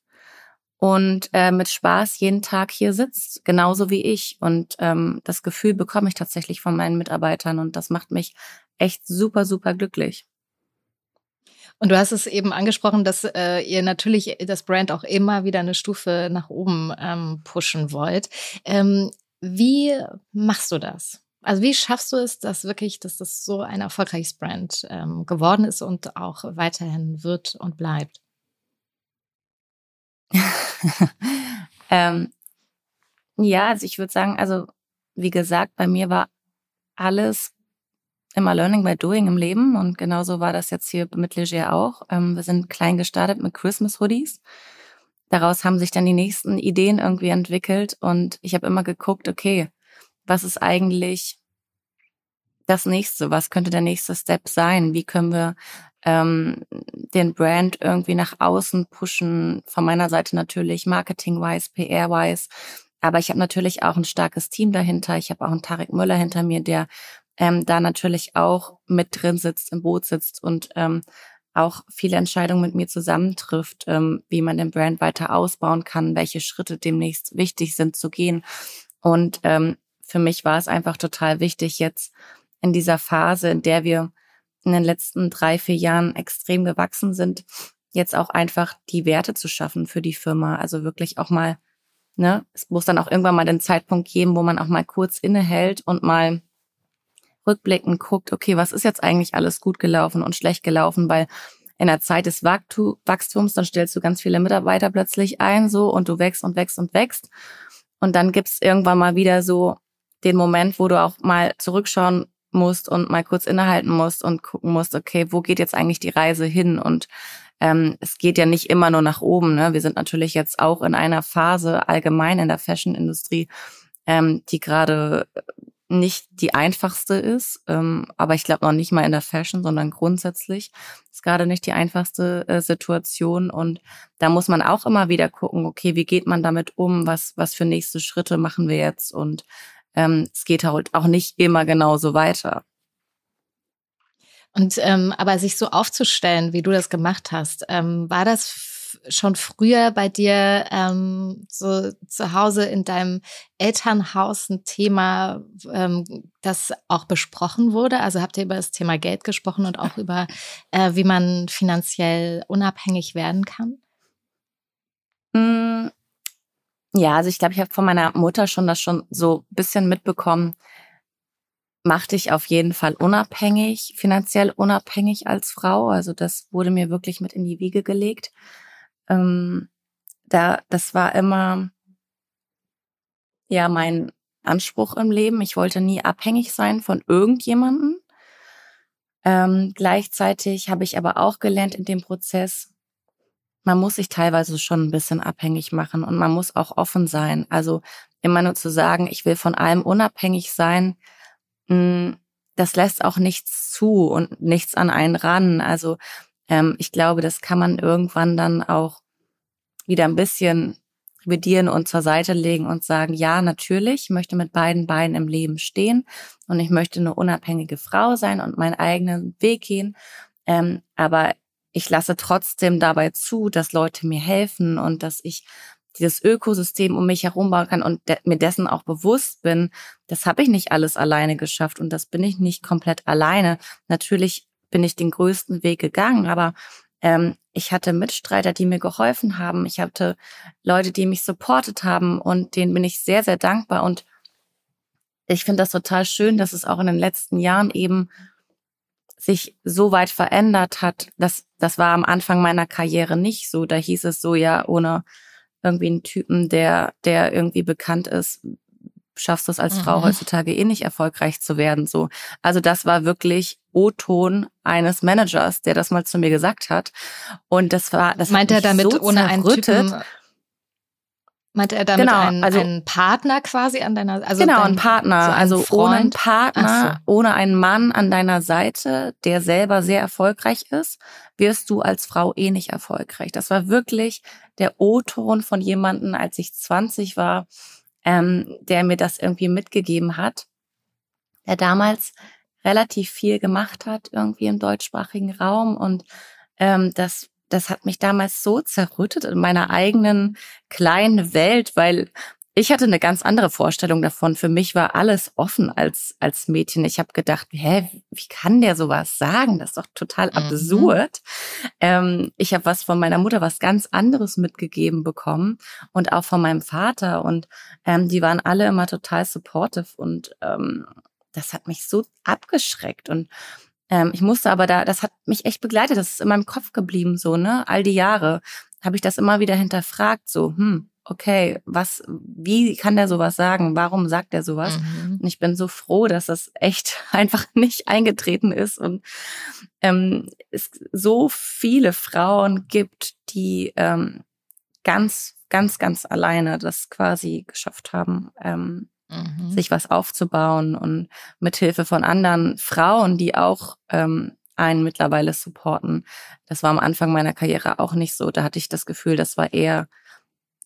und äh, mit Spaß jeden Tag hier sitzt, genauso wie ich. Und ähm, das Gefühl bekomme ich tatsächlich von meinen Mitarbeitern und das macht mich echt super, super glücklich.
Und du hast es eben angesprochen, dass äh, ihr natürlich das Brand auch immer wieder eine Stufe nach oben ähm, pushen wollt. Ähm, wie machst du das? Also wie schaffst du es, dass wirklich, dass das so ein erfolgreiches Brand ähm, geworden ist und auch weiterhin wird und bleibt?
ähm, ja, also ich würde sagen, also wie gesagt, bei mir war alles immer Learning by Doing im Leben und genauso war das jetzt hier mit Leger auch. Ähm, wir sind klein gestartet mit Christmas Hoodies. Daraus haben sich dann die nächsten Ideen irgendwie entwickelt und ich habe immer geguckt, okay, was ist eigentlich das nächste? Was könnte der nächste Step sein? Wie können wir ähm, den Brand irgendwie nach außen pushen. Von meiner Seite natürlich marketing-wise, PR-wise. Aber ich habe natürlich auch ein starkes Team dahinter. Ich habe auch einen Tarek Müller hinter mir, der ähm, da natürlich auch mit drin sitzt, im Boot sitzt und ähm, auch viele Entscheidungen mit mir zusammentrifft, ähm, wie man den Brand weiter ausbauen kann, welche Schritte demnächst wichtig sind zu gehen. Und ähm, für mich war es einfach total wichtig, jetzt in dieser Phase, in der wir in den letzten drei, vier Jahren extrem gewachsen sind, jetzt auch einfach die Werte zu schaffen für die Firma. Also wirklich auch mal, ne, es muss dann auch irgendwann mal den Zeitpunkt geben, wo man auch mal kurz innehält und mal rückblickend guckt, okay, was ist jetzt eigentlich alles gut gelaufen und schlecht gelaufen, weil in der Zeit des Wachstums, dann stellst du ganz viele Mitarbeiter plötzlich ein, so, und du wächst und wächst und wächst. Und dann gibt's irgendwann mal wieder so den Moment, wo du auch mal zurückschauen musst und mal kurz innehalten musst und gucken musst, okay, wo geht jetzt eigentlich die Reise hin? Und ähm, es geht ja nicht immer nur nach oben. Ne? Wir sind natürlich jetzt auch in einer Phase allgemein in der Fashion-Industrie, ähm, die gerade nicht die einfachste ist, ähm, aber ich glaube noch nicht mal in der Fashion, sondern grundsätzlich ist gerade nicht die einfachste äh, Situation und da muss man auch immer wieder gucken, okay, wie geht man damit um, was was für nächste Schritte machen wir jetzt und ähm, es geht halt auch nicht immer genauso weiter.
Und ähm, aber sich so aufzustellen, wie du das gemacht hast, ähm, war das schon früher bei dir ähm, so zu Hause in deinem Elternhaus ein Thema, ähm, das auch besprochen wurde? Also habt ihr über das Thema Geld gesprochen und auch über, äh, wie man finanziell unabhängig werden kann?
Mm, ja, also ich glaube, ich habe von meiner Mutter schon das schon so bisschen mitbekommen. Mach dich auf jeden Fall unabhängig, finanziell unabhängig als Frau. Also das wurde mir wirklich mit in die Wiege gelegt. Ähm, da, das war immer ja mein Anspruch im Leben. Ich wollte nie abhängig sein von irgendjemanden. Ähm, gleichzeitig habe ich aber auch gelernt in dem Prozess, man muss sich teilweise schon ein bisschen abhängig machen und man muss auch offen sein. Also immer nur zu sagen, ich will von allem unabhängig sein, hm, das lässt auch nichts zu und nichts an einen ran. Also ähm, ich glaube, das kann man irgendwann dann auch wieder ein bisschen revidieren und zur Seite legen und sagen, ja, natürlich, ich möchte mit beiden Beinen im Leben stehen und ich möchte eine unabhängige Frau sein und meinen eigenen Weg gehen. Ähm, aber ich lasse trotzdem dabei zu, dass Leute mir helfen und dass ich dieses Ökosystem um mich herum bauen kann und de mir dessen auch bewusst bin, das habe ich nicht alles alleine geschafft und das bin ich nicht komplett alleine. Natürlich bin ich den größten Weg gegangen, aber ähm, ich hatte Mitstreiter, die mir geholfen haben. Ich hatte Leute, die mich supportet haben und denen bin ich sehr, sehr dankbar. Und ich finde das total schön, dass es auch in den letzten Jahren eben sich so weit verändert hat. Das, das war am Anfang meiner Karriere nicht so. Da hieß es so, ja, ohne irgendwie einen Typen, der, der irgendwie bekannt ist, schaffst du es als mhm. Frau heutzutage eh nicht erfolgreich zu werden. So, also das war wirklich O-Ton eines Managers, der das mal zu mir gesagt hat. Und das war, das
meint er damit so ohne einen Typen. Meinte er damit genau, einen, also, einen Partner quasi an deiner
also Genau, ein Partner. So also Freund? ohne einen Partner, so. ohne einen Mann an deiner Seite, der selber sehr erfolgreich ist, wirst du als Frau eh nicht erfolgreich. Das war wirklich der O-Ton von jemanden, als ich 20 war, ähm, der mir das irgendwie mitgegeben hat, der damals relativ viel gemacht hat irgendwie im deutschsprachigen Raum und ähm, das das hat mich damals so zerrüttet in meiner eigenen kleinen Welt, weil ich hatte eine ganz andere Vorstellung davon. Für mich war alles offen als als Mädchen. Ich habe gedacht, hä, wie kann der sowas sagen? Das ist doch total mhm. absurd. Ähm, ich habe was von meiner Mutter, was ganz anderes mitgegeben bekommen und auch von meinem Vater und ähm, die waren alle immer total supportive und ähm, das hat mich so abgeschreckt und ähm, ich musste aber da, das hat mich echt begleitet. Das ist in meinem Kopf geblieben so ne, all die Jahre habe ich das immer wieder hinterfragt so, hm, okay, was, wie kann der sowas sagen? Warum sagt er sowas? Mhm. Und ich bin so froh, dass das echt einfach nicht eingetreten ist und ähm, es so viele Frauen gibt, die ähm, ganz, ganz, ganz alleine das quasi geschafft haben, ähm, mhm. sich was aufzubauen und mit Hilfe von anderen Frauen, die auch ähm, einen mittlerweile supporten. Das war am Anfang meiner Karriere auch nicht so. Da hatte ich das Gefühl, das war eher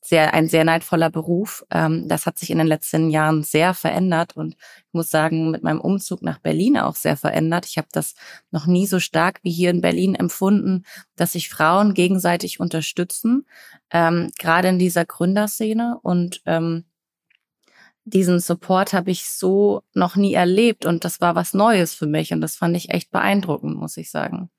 sehr, ein sehr neidvoller Beruf. Ähm, das hat sich in den letzten Jahren sehr verändert und ich muss sagen, mit meinem Umzug nach Berlin auch sehr verändert. Ich habe das noch nie so stark wie hier in Berlin empfunden, dass sich Frauen gegenseitig unterstützen, ähm, gerade in dieser Gründerszene und ähm, diesen Support habe ich so noch nie erlebt und das war was Neues für mich und das fand ich echt beeindruckend, muss ich sagen.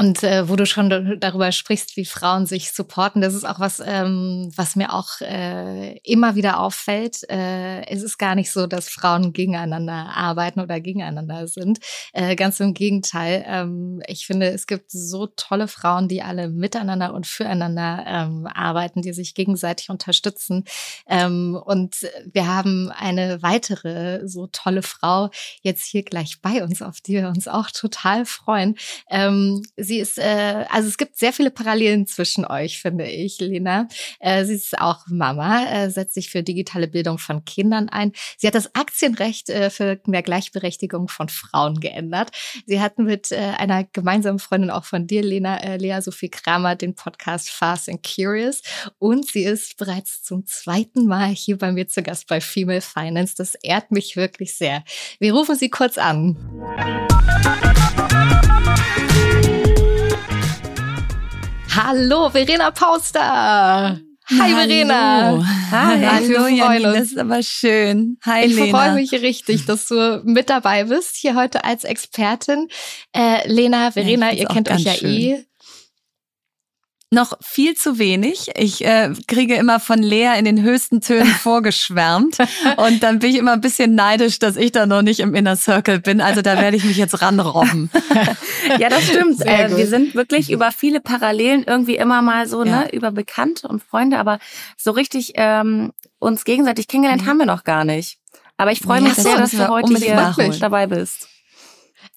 Und äh, wo du schon darüber sprichst, wie Frauen sich supporten, das ist auch was, ähm, was mir auch äh, immer wieder auffällt. Äh, es ist gar nicht so, dass Frauen gegeneinander arbeiten oder gegeneinander sind. Äh, ganz im Gegenteil. Ähm, ich finde, es gibt so tolle Frauen, die alle miteinander und füreinander ähm, arbeiten, die sich gegenseitig unterstützen. Ähm, und wir haben eine weitere so tolle Frau jetzt hier gleich bei uns, auf die wir uns auch total freuen. Ähm, sie ist, äh, also es gibt sehr viele Parallelen zwischen euch, finde ich, Lena. Äh, sie ist auch Mama, äh, setzt sich für digitale Bildung von Kindern ein. Sie hat das Aktienrecht äh, für mehr Gleichberechtigung von Frauen geändert. Sie hat mit äh, einer gemeinsamen Freundin auch von dir, Lena, äh, Lea Sophie Kramer, den Podcast Fast and Curious. Und sie ist bereits zum zweiten Mal hier bei mir zu Gast bei Female Finance. Das ehrt mich wirklich sehr. Wir rufen sie kurz an. Hallo, Verena Pauster. Hi, Hallo. Verena.
Hi, Hallo, Janine, das ist aber schön. Hi,
ich
Lena.
freue mich richtig, dass du mit dabei bist, hier heute als Expertin. Äh, Lena, Verena, ja, ihr kennt euch ja schön. eh
noch viel zu wenig. Ich äh, kriege immer von Lea in den höchsten Tönen vorgeschwärmt und dann bin ich immer ein bisschen neidisch, dass ich da noch nicht im Inner Circle bin. Also da werde ich mich jetzt ranrobben.
ja, das stimmt. Äh, wir sind wirklich über viele Parallelen irgendwie immer mal so, ja. ne, über Bekannte und Freunde, aber so richtig ähm, uns gegenseitig kennengelernt mhm. haben wir noch gar nicht. Aber ich freue mich ja, sehr, dass du heute hier dabei bist.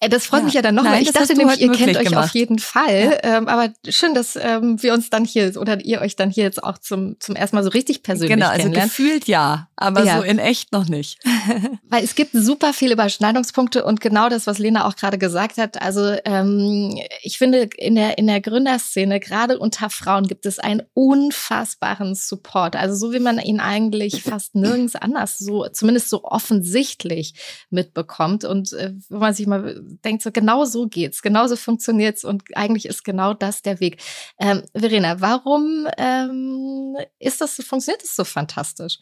Äh, das freut ja. mich ja dann noch Nein, Ich dachte nämlich, ihr kennt euch gemacht. auf jeden Fall. Ja. Ähm, aber schön, dass ähm, wir uns dann hier oder ihr euch dann hier jetzt auch zum, zum ersten Mal so richtig persönlich genau, also
gefühlt ja, aber ja. so in echt noch nicht.
Weil es gibt super viele Überschneidungspunkte und genau das, was Lena auch gerade gesagt hat. Also ähm, ich finde, in der, in der Gründerszene, gerade unter Frauen, gibt es einen unfassbaren Support. Also so wie man ihn eigentlich fast nirgends anders, so zumindest so offensichtlich mitbekommt. Und äh, wenn man sich mal denkt so, genau so geht's, genau so funktioniert's und eigentlich ist genau das der Weg. Ähm, Verena, warum ähm, ist das, funktioniert das so fantastisch?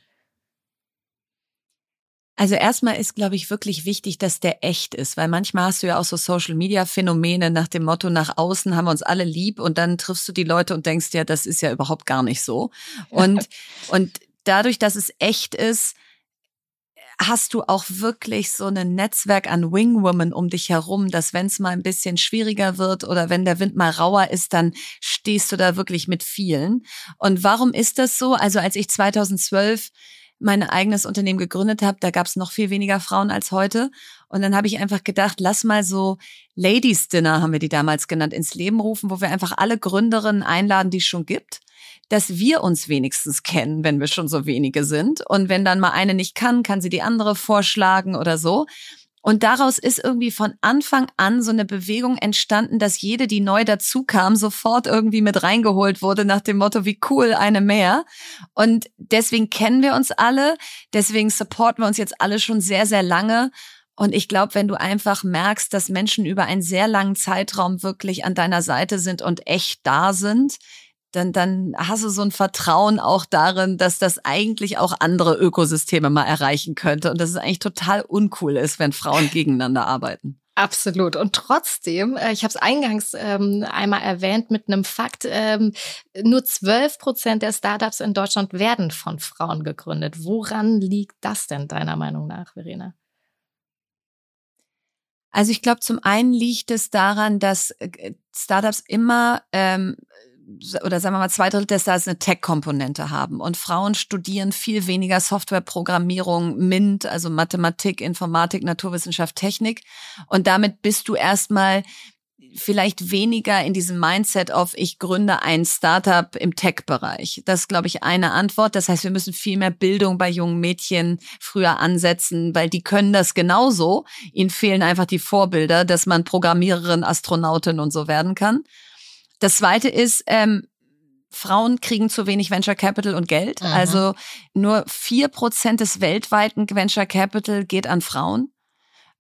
Also erstmal ist, glaube ich, wirklich wichtig, dass der echt ist, weil manchmal hast du ja auch so Social-Media-Phänomene nach dem Motto, nach außen haben wir uns alle lieb und dann triffst du die Leute und denkst ja, das ist ja überhaupt gar nicht so. Und, und dadurch, dass es echt ist, hast du auch wirklich so ein Netzwerk an Wingwomen um dich herum, dass wenn es mal ein bisschen schwieriger wird oder wenn der Wind mal rauer ist, dann stehst du da wirklich mit vielen. Und warum ist das so? Also als ich 2012 mein eigenes Unternehmen gegründet habe, da gab es noch viel weniger Frauen als heute. Und dann habe ich einfach gedacht, lass mal so Ladies Dinner, haben wir die damals genannt, ins Leben rufen, wo wir einfach alle Gründerinnen einladen, die es schon gibt dass wir uns wenigstens kennen, wenn wir schon so wenige sind. Und wenn dann mal eine nicht kann, kann sie die andere vorschlagen oder so. Und daraus ist irgendwie von Anfang an so eine Bewegung entstanden, dass jede, die neu dazu kam, sofort irgendwie mit reingeholt wurde nach dem Motto, wie cool, eine mehr. Und deswegen kennen wir uns alle, deswegen supporten wir uns jetzt alle schon sehr, sehr lange. Und ich glaube, wenn du einfach merkst, dass Menschen über einen sehr langen Zeitraum wirklich an deiner Seite sind und echt da sind, dann, dann hast du so ein Vertrauen auch darin, dass das eigentlich auch andere Ökosysteme mal erreichen könnte und dass es eigentlich total uncool ist, wenn Frauen gegeneinander arbeiten.
Absolut. Und trotzdem, äh, ich habe es eingangs ähm, einmal erwähnt mit einem Fakt, ähm, nur 12 Prozent der Startups in Deutschland werden von Frauen gegründet. Woran liegt das denn deiner Meinung nach, Verena?
Also ich glaube, zum einen liegt es daran, dass äh, Startups immer ähm, oder sagen wir mal zwei Drittel des Jahres eine Tech-Komponente haben. Und Frauen studieren viel weniger Softwareprogrammierung, MINT, also Mathematik, Informatik, Naturwissenschaft, Technik. Und damit bist du erstmal vielleicht weniger in diesem Mindset auf, ich gründe ein Startup im Tech-Bereich. Das ist, glaube ich, eine Antwort. Das heißt, wir müssen viel mehr Bildung bei jungen Mädchen früher ansetzen, weil die können das genauso. Ihnen fehlen einfach die Vorbilder, dass man Programmiererin, Astronautin und so werden kann. Das zweite ist, ähm, Frauen kriegen zu wenig Venture Capital und Geld. Mhm. Also nur vier Prozent des weltweiten Venture Capital geht an Frauen.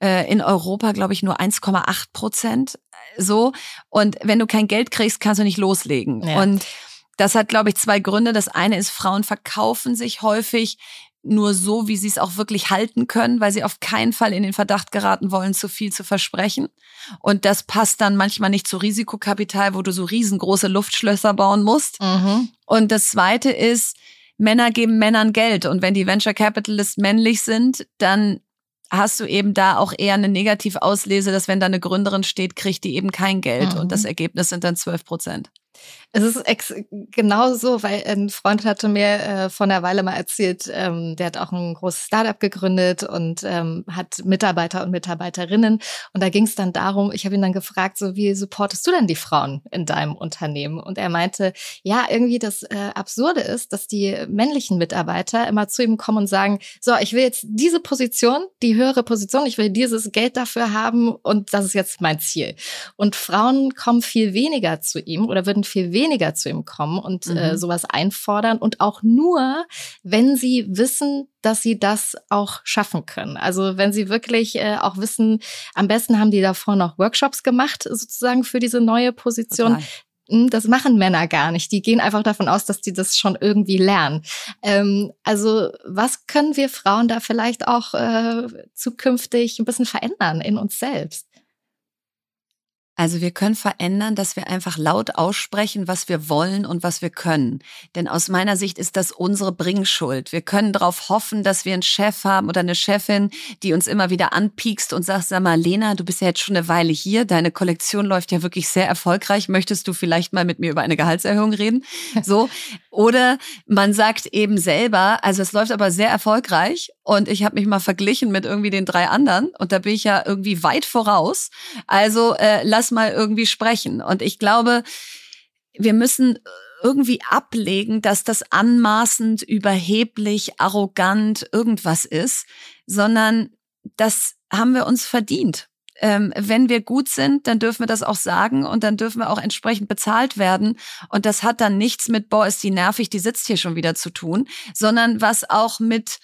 Äh, in Europa, glaube ich, nur 1,8 Prozent. So. Und wenn du kein Geld kriegst, kannst du nicht loslegen. Ja. Und das hat, glaube ich, zwei Gründe. Das eine ist, Frauen verkaufen sich häufig nur so, wie sie es auch wirklich halten können, weil sie auf keinen Fall in den Verdacht geraten wollen, zu viel zu versprechen. Und das passt dann manchmal nicht zu Risikokapital, wo du so riesengroße Luftschlösser bauen musst. Mhm. Und das Zweite ist, Männer geben Männern Geld. Und wenn die Venture Capitalists männlich sind, dann hast du eben da auch eher eine Negativauslese, dass wenn da eine Gründerin steht, kriegt die eben kein Geld. Mhm. Und das Ergebnis sind dann 12 Prozent.
Es ist ex genau so, weil ein Freund hatte mir äh, vor einer Weile mal erzählt, ähm, der hat auch ein großes Startup gegründet und ähm, hat Mitarbeiter und Mitarbeiterinnen. Und da ging es dann darum, ich habe ihn dann gefragt, so wie supportest du denn die Frauen in deinem Unternehmen? Und er meinte, ja, irgendwie das äh, Absurde ist, dass die männlichen Mitarbeiter immer zu ihm kommen und sagen, so, ich will jetzt diese Position, die höhere Position, ich will dieses Geld dafür haben und das ist jetzt mein Ziel. Und Frauen kommen viel weniger zu ihm oder würden viel weniger zu ihm kommen und äh, mhm. äh, sowas einfordern und auch nur, wenn sie wissen, dass sie das auch schaffen können. Also wenn sie wirklich äh, auch wissen, am besten haben die davor noch Workshops gemacht, sozusagen für diese neue Position. Total hm, das machen Männer gar nicht. Die gehen einfach davon aus, dass die das schon irgendwie lernen. Ähm, also was können wir Frauen da vielleicht auch äh, zukünftig ein bisschen verändern in uns selbst?
Also wir können verändern, dass wir einfach laut aussprechen, was wir wollen und was wir können. Denn aus meiner Sicht ist das unsere Bringschuld. Wir können darauf hoffen, dass wir einen Chef haben oder eine Chefin, die uns immer wieder anpiekst und sagt, sag mal, Lena, du bist ja jetzt schon eine Weile hier. Deine Kollektion läuft ja wirklich sehr erfolgreich. Möchtest du vielleicht mal mit mir über eine Gehaltserhöhung reden? So. Oder man sagt eben selber, also es läuft aber sehr erfolgreich und ich habe mich mal verglichen mit irgendwie den drei anderen und da bin ich ja irgendwie weit voraus. Also äh, lass mal irgendwie sprechen. Und ich glaube, wir müssen irgendwie ablegen, dass das anmaßend, überheblich, arrogant irgendwas ist, sondern das haben wir uns verdient. Ähm, wenn wir gut sind, dann dürfen wir das auch sagen und dann dürfen wir auch entsprechend bezahlt werden. Und das hat dann nichts mit, boah, ist die nervig, die sitzt hier schon wieder zu tun, sondern was auch mit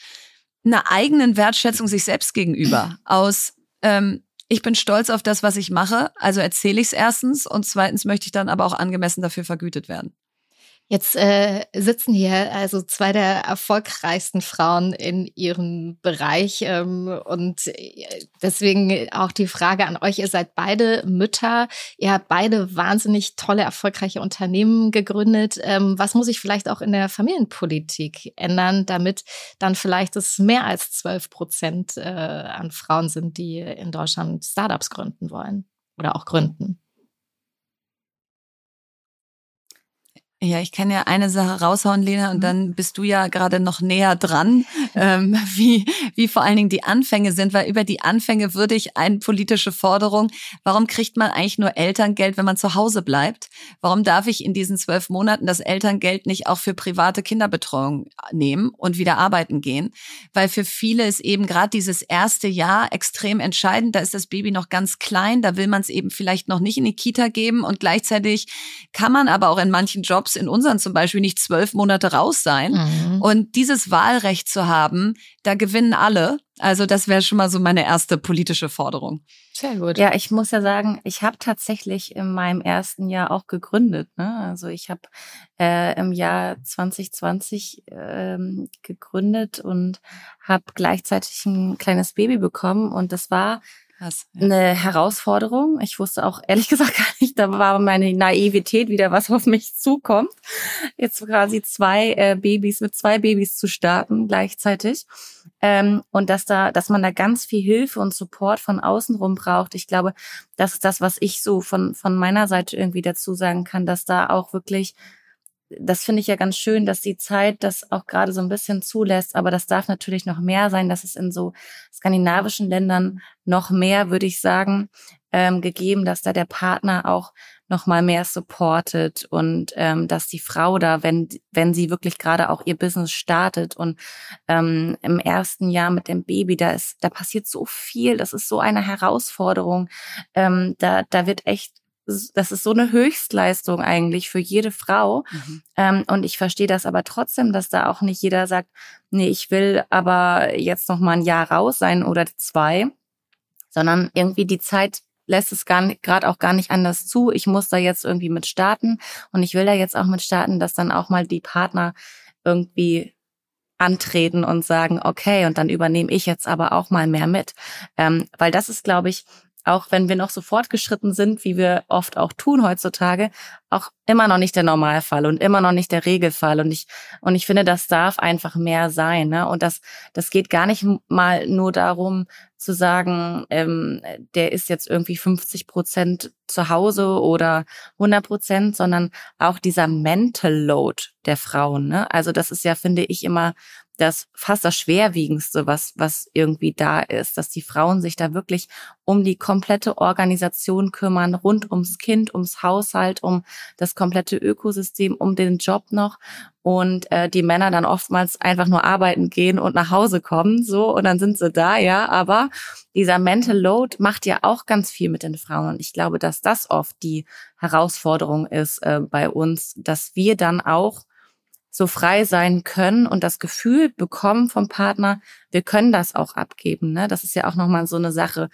einer eigenen Wertschätzung sich selbst gegenüber aus, ähm, ich bin stolz auf das, was ich mache, also erzähle ich es erstens und zweitens möchte ich dann aber auch angemessen dafür vergütet werden.
Jetzt äh, sitzen hier also zwei der erfolgreichsten Frauen in ihrem Bereich ähm, und äh, deswegen auch die Frage an euch, ihr seid beide Mütter, ihr habt beide wahnsinnig tolle, erfolgreiche Unternehmen gegründet. Ähm, was muss sich vielleicht auch in der Familienpolitik ändern, damit dann vielleicht es mehr als 12 Prozent äh, an Frauen sind, die in Deutschland Startups gründen wollen oder auch gründen?
Ja, ich kann ja eine Sache raushauen, Lena, und mhm. dann bist du ja gerade noch näher dran, ähm, wie, wie vor allen Dingen die Anfänge sind, weil über die Anfänge würde ich eine politische Forderung, warum kriegt man eigentlich nur Elterngeld, wenn man zu Hause bleibt? Warum darf ich in diesen zwölf Monaten das Elterngeld nicht auch für private Kinderbetreuung nehmen und wieder arbeiten gehen? Weil für viele ist eben gerade dieses erste Jahr extrem entscheidend. Da ist das Baby noch ganz klein, da will man es eben vielleicht noch nicht in die Kita geben und gleichzeitig kann man aber auch in manchen Jobs Jobs in unseren zum Beispiel nicht zwölf Monate raus sein. Mhm. Und dieses Wahlrecht zu haben, da gewinnen alle. Also das wäre schon mal so meine erste politische Forderung.
Sehr gut. Ja, ich muss ja sagen, ich habe tatsächlich in meinem ersten Jahr auch gegründet. Ne? Also ich habe äh, im Jahr 2020 ähm, gegründet und habe gleichzeitig ein kleines Baby bekommen. Und das war Krass, ja. eine Herausforderung. Ich wusste auch ehrlich gesagt gar nicht, da war meine Naivität wieder, was auf mich zukommt. Jetzt quasi zwei äh, Babys, mit zwei Babys zu starten gleichzeitig. Ähm, und dass da, dass man da ganz viel Hilfe und Support von außen rum braucht. Ich glaube, das ist das, was ich so von, von meiner Seite irgendwie dazu sagen kann, dass da auch wirklich das finde ich ja ganz schön, dass die Zeit das auch gerade so ein bisschen zulässt, aber das darf natürlich noch mehr sein, dass es in so skandinavischen Ländern noch mehr, würde ich sagen, ähm, gegeben, dass da der Partner auch noch mal mehr supportet und ähm, dass die Frau da, wenn wenn sie wirklich gerade auch ihr Business startet und ähm, im ersten Jahr mit dem Baby, da ist da passiert so viel, das ist so eine Herausforderung, ähm, da da wird echt das ist so eine Höchstleistung eigentlich für jede Frau. Mhm. Ähm, und ich verstehe das aber trotzdem, dass da auch nicht jeder sagt, nee, ich will aber jetzt noch mal ein Jahr raus sein oder zwei, sondern irgendwie die Zeit lässt es gerade auch gar nicht anders zu. Ich muss da jetzt irgendwie mit starten und ich will da jetzt auch mit starten, dass dann auch mal die Partner irgendwie antreten und sagen, okay, und dann übernehme ich jetzt aber auch mal mehr mit. Ähm, weil das ist, glaube ich, auch wenn wir noch so fortgeschritten sind, wie wir oft auch tun heutzutage, auch immer noch nicht der Normalfall und immer noch nicht der Regelfall. Und ich, und ich finde, das darf einfach mehr sein. Ne? Und das, das geht gar nicht mal nur darum zu sagen, ähm, der ist jetzt irgendwie 50 Prozent zu Hause oder 100 Prozent, sondern auch dieser Mental Load der Frauen. Ne? Also das ist ja, finde ich, immer das fast das Schwerwiegendste, was, was irgendwie da ist, dass die Frauen sich da wirklich um die komplette Organisation kümmern, rund ums Kind, ums Haushalt, um das komplette Ökosystem, um den Job noch. Und äh, die Männer dann oftmals einfach nur arbeiten gehen und nach Hause kommen, so und dann sind sie da, ja, aber dieser Mental Load macht ja auch ganz viel mit den Frauen. Und ich glaube, dass das oft die Herausforderung ist äh, bei uns, dass wir dann auch so frei sein können und das Gefühl bekommen vom Partner, wir können das auch abgeben. Ne? Das ist ja auch nochmal so eine Sache.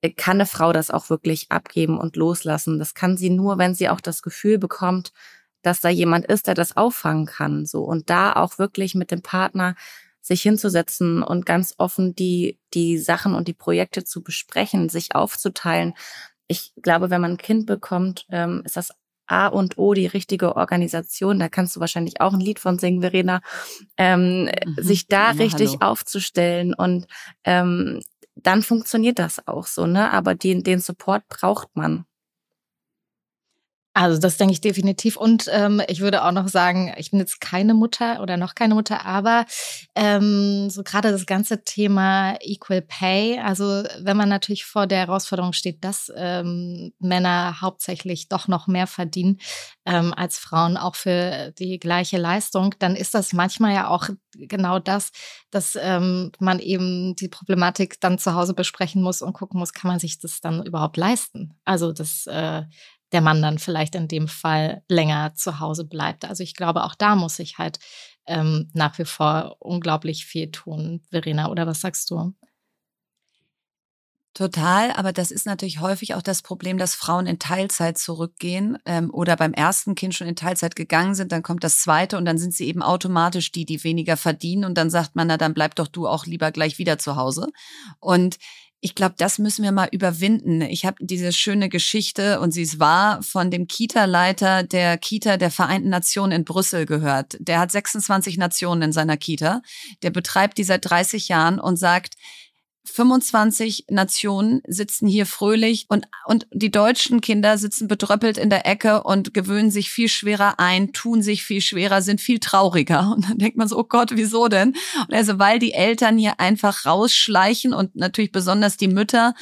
Äh, kann eine Frau das auch wirklich abgeben und loslassen? Das kann sie nur, wenn sie auch das Gefühl bekommt, dass da jemand ist, der das auffangen kann. So und da auch wirklich mit dem Partner sich hinzusetzen und ganz offen die die Sachen und die Projekte zu besprechen, sich aufzuteilen. Ich glaube, wenn man ein Kind bekommt, ähm, ist das A und O die richtige Organisation. Da kannst du wahrscheinlich auch ein Lied von singen, Verena. Ähm, mhm. Sich da ja, richtig hallo. aufzustellen und ähm, dann funktioniert das auch so, ne? Aber den, den Support braucht man.
Also das denke ich definitiv. Und ähm, ich würde auch noch sagen, ich bin jetzt keine Mutter oder noch keine Mutter, aber ähm, so gerade das ganze Thema Equal Pay, also wenn man natürlich vor der Herausforderung steht, dass ähm, Männer hauptsächlich doch noch mehr verdienen ähm, als Frauen, auch für die gleiche Leistung, dann ist das manchmal ja auch genau das, dass ähm, man eben die Problematik dann zu Hause besprechen muss und gucken muss, kann man sich das dann überhaupt leisten? Also das äh, der Mann dann vielleicht in dem Fall länger zu Hause bleibt. Also ich glaube, auch da muss ich halt ähm, nach wie vor unglaublich viel tun. Verena, oder was sagst du?
Total, aber das ist natürlich häufig auch das Problem, dass Frauen in Teilzeit zurückgehen ähm, oder beim ersten Kind schon in Teilzeit gegangen sind, dann kommt das zweite und dann sind sie eben automatisch die, die weniger verdienen und dann sagt man, na dann bleib doch du auch lieber gleich wieder zu Hause. Und ich glaube, das müssen wir mal überwinden. Ich habe diese schöne Geschichte, und sie ist wahr, von dem Kita-Leiter der Kita der Vereinten Nationen in Brüssel gehört. Der hat 26 Nationen in seiner Kita. Der betreibt die seit 30 Jahren und sagt, 25 Nationen sitzen hier fröhlich und, und die deutschen Kinder sitzen betröppelt in der Ecke und gewöhnen sich viel schwerer ein, tun sich viel schwerer, sind viel trauriger. Und dann denkt man so, oh Gott, wieso denn? Und also, weil die Eltern hier einfach rausschleichen und natürlich besonders die Mütter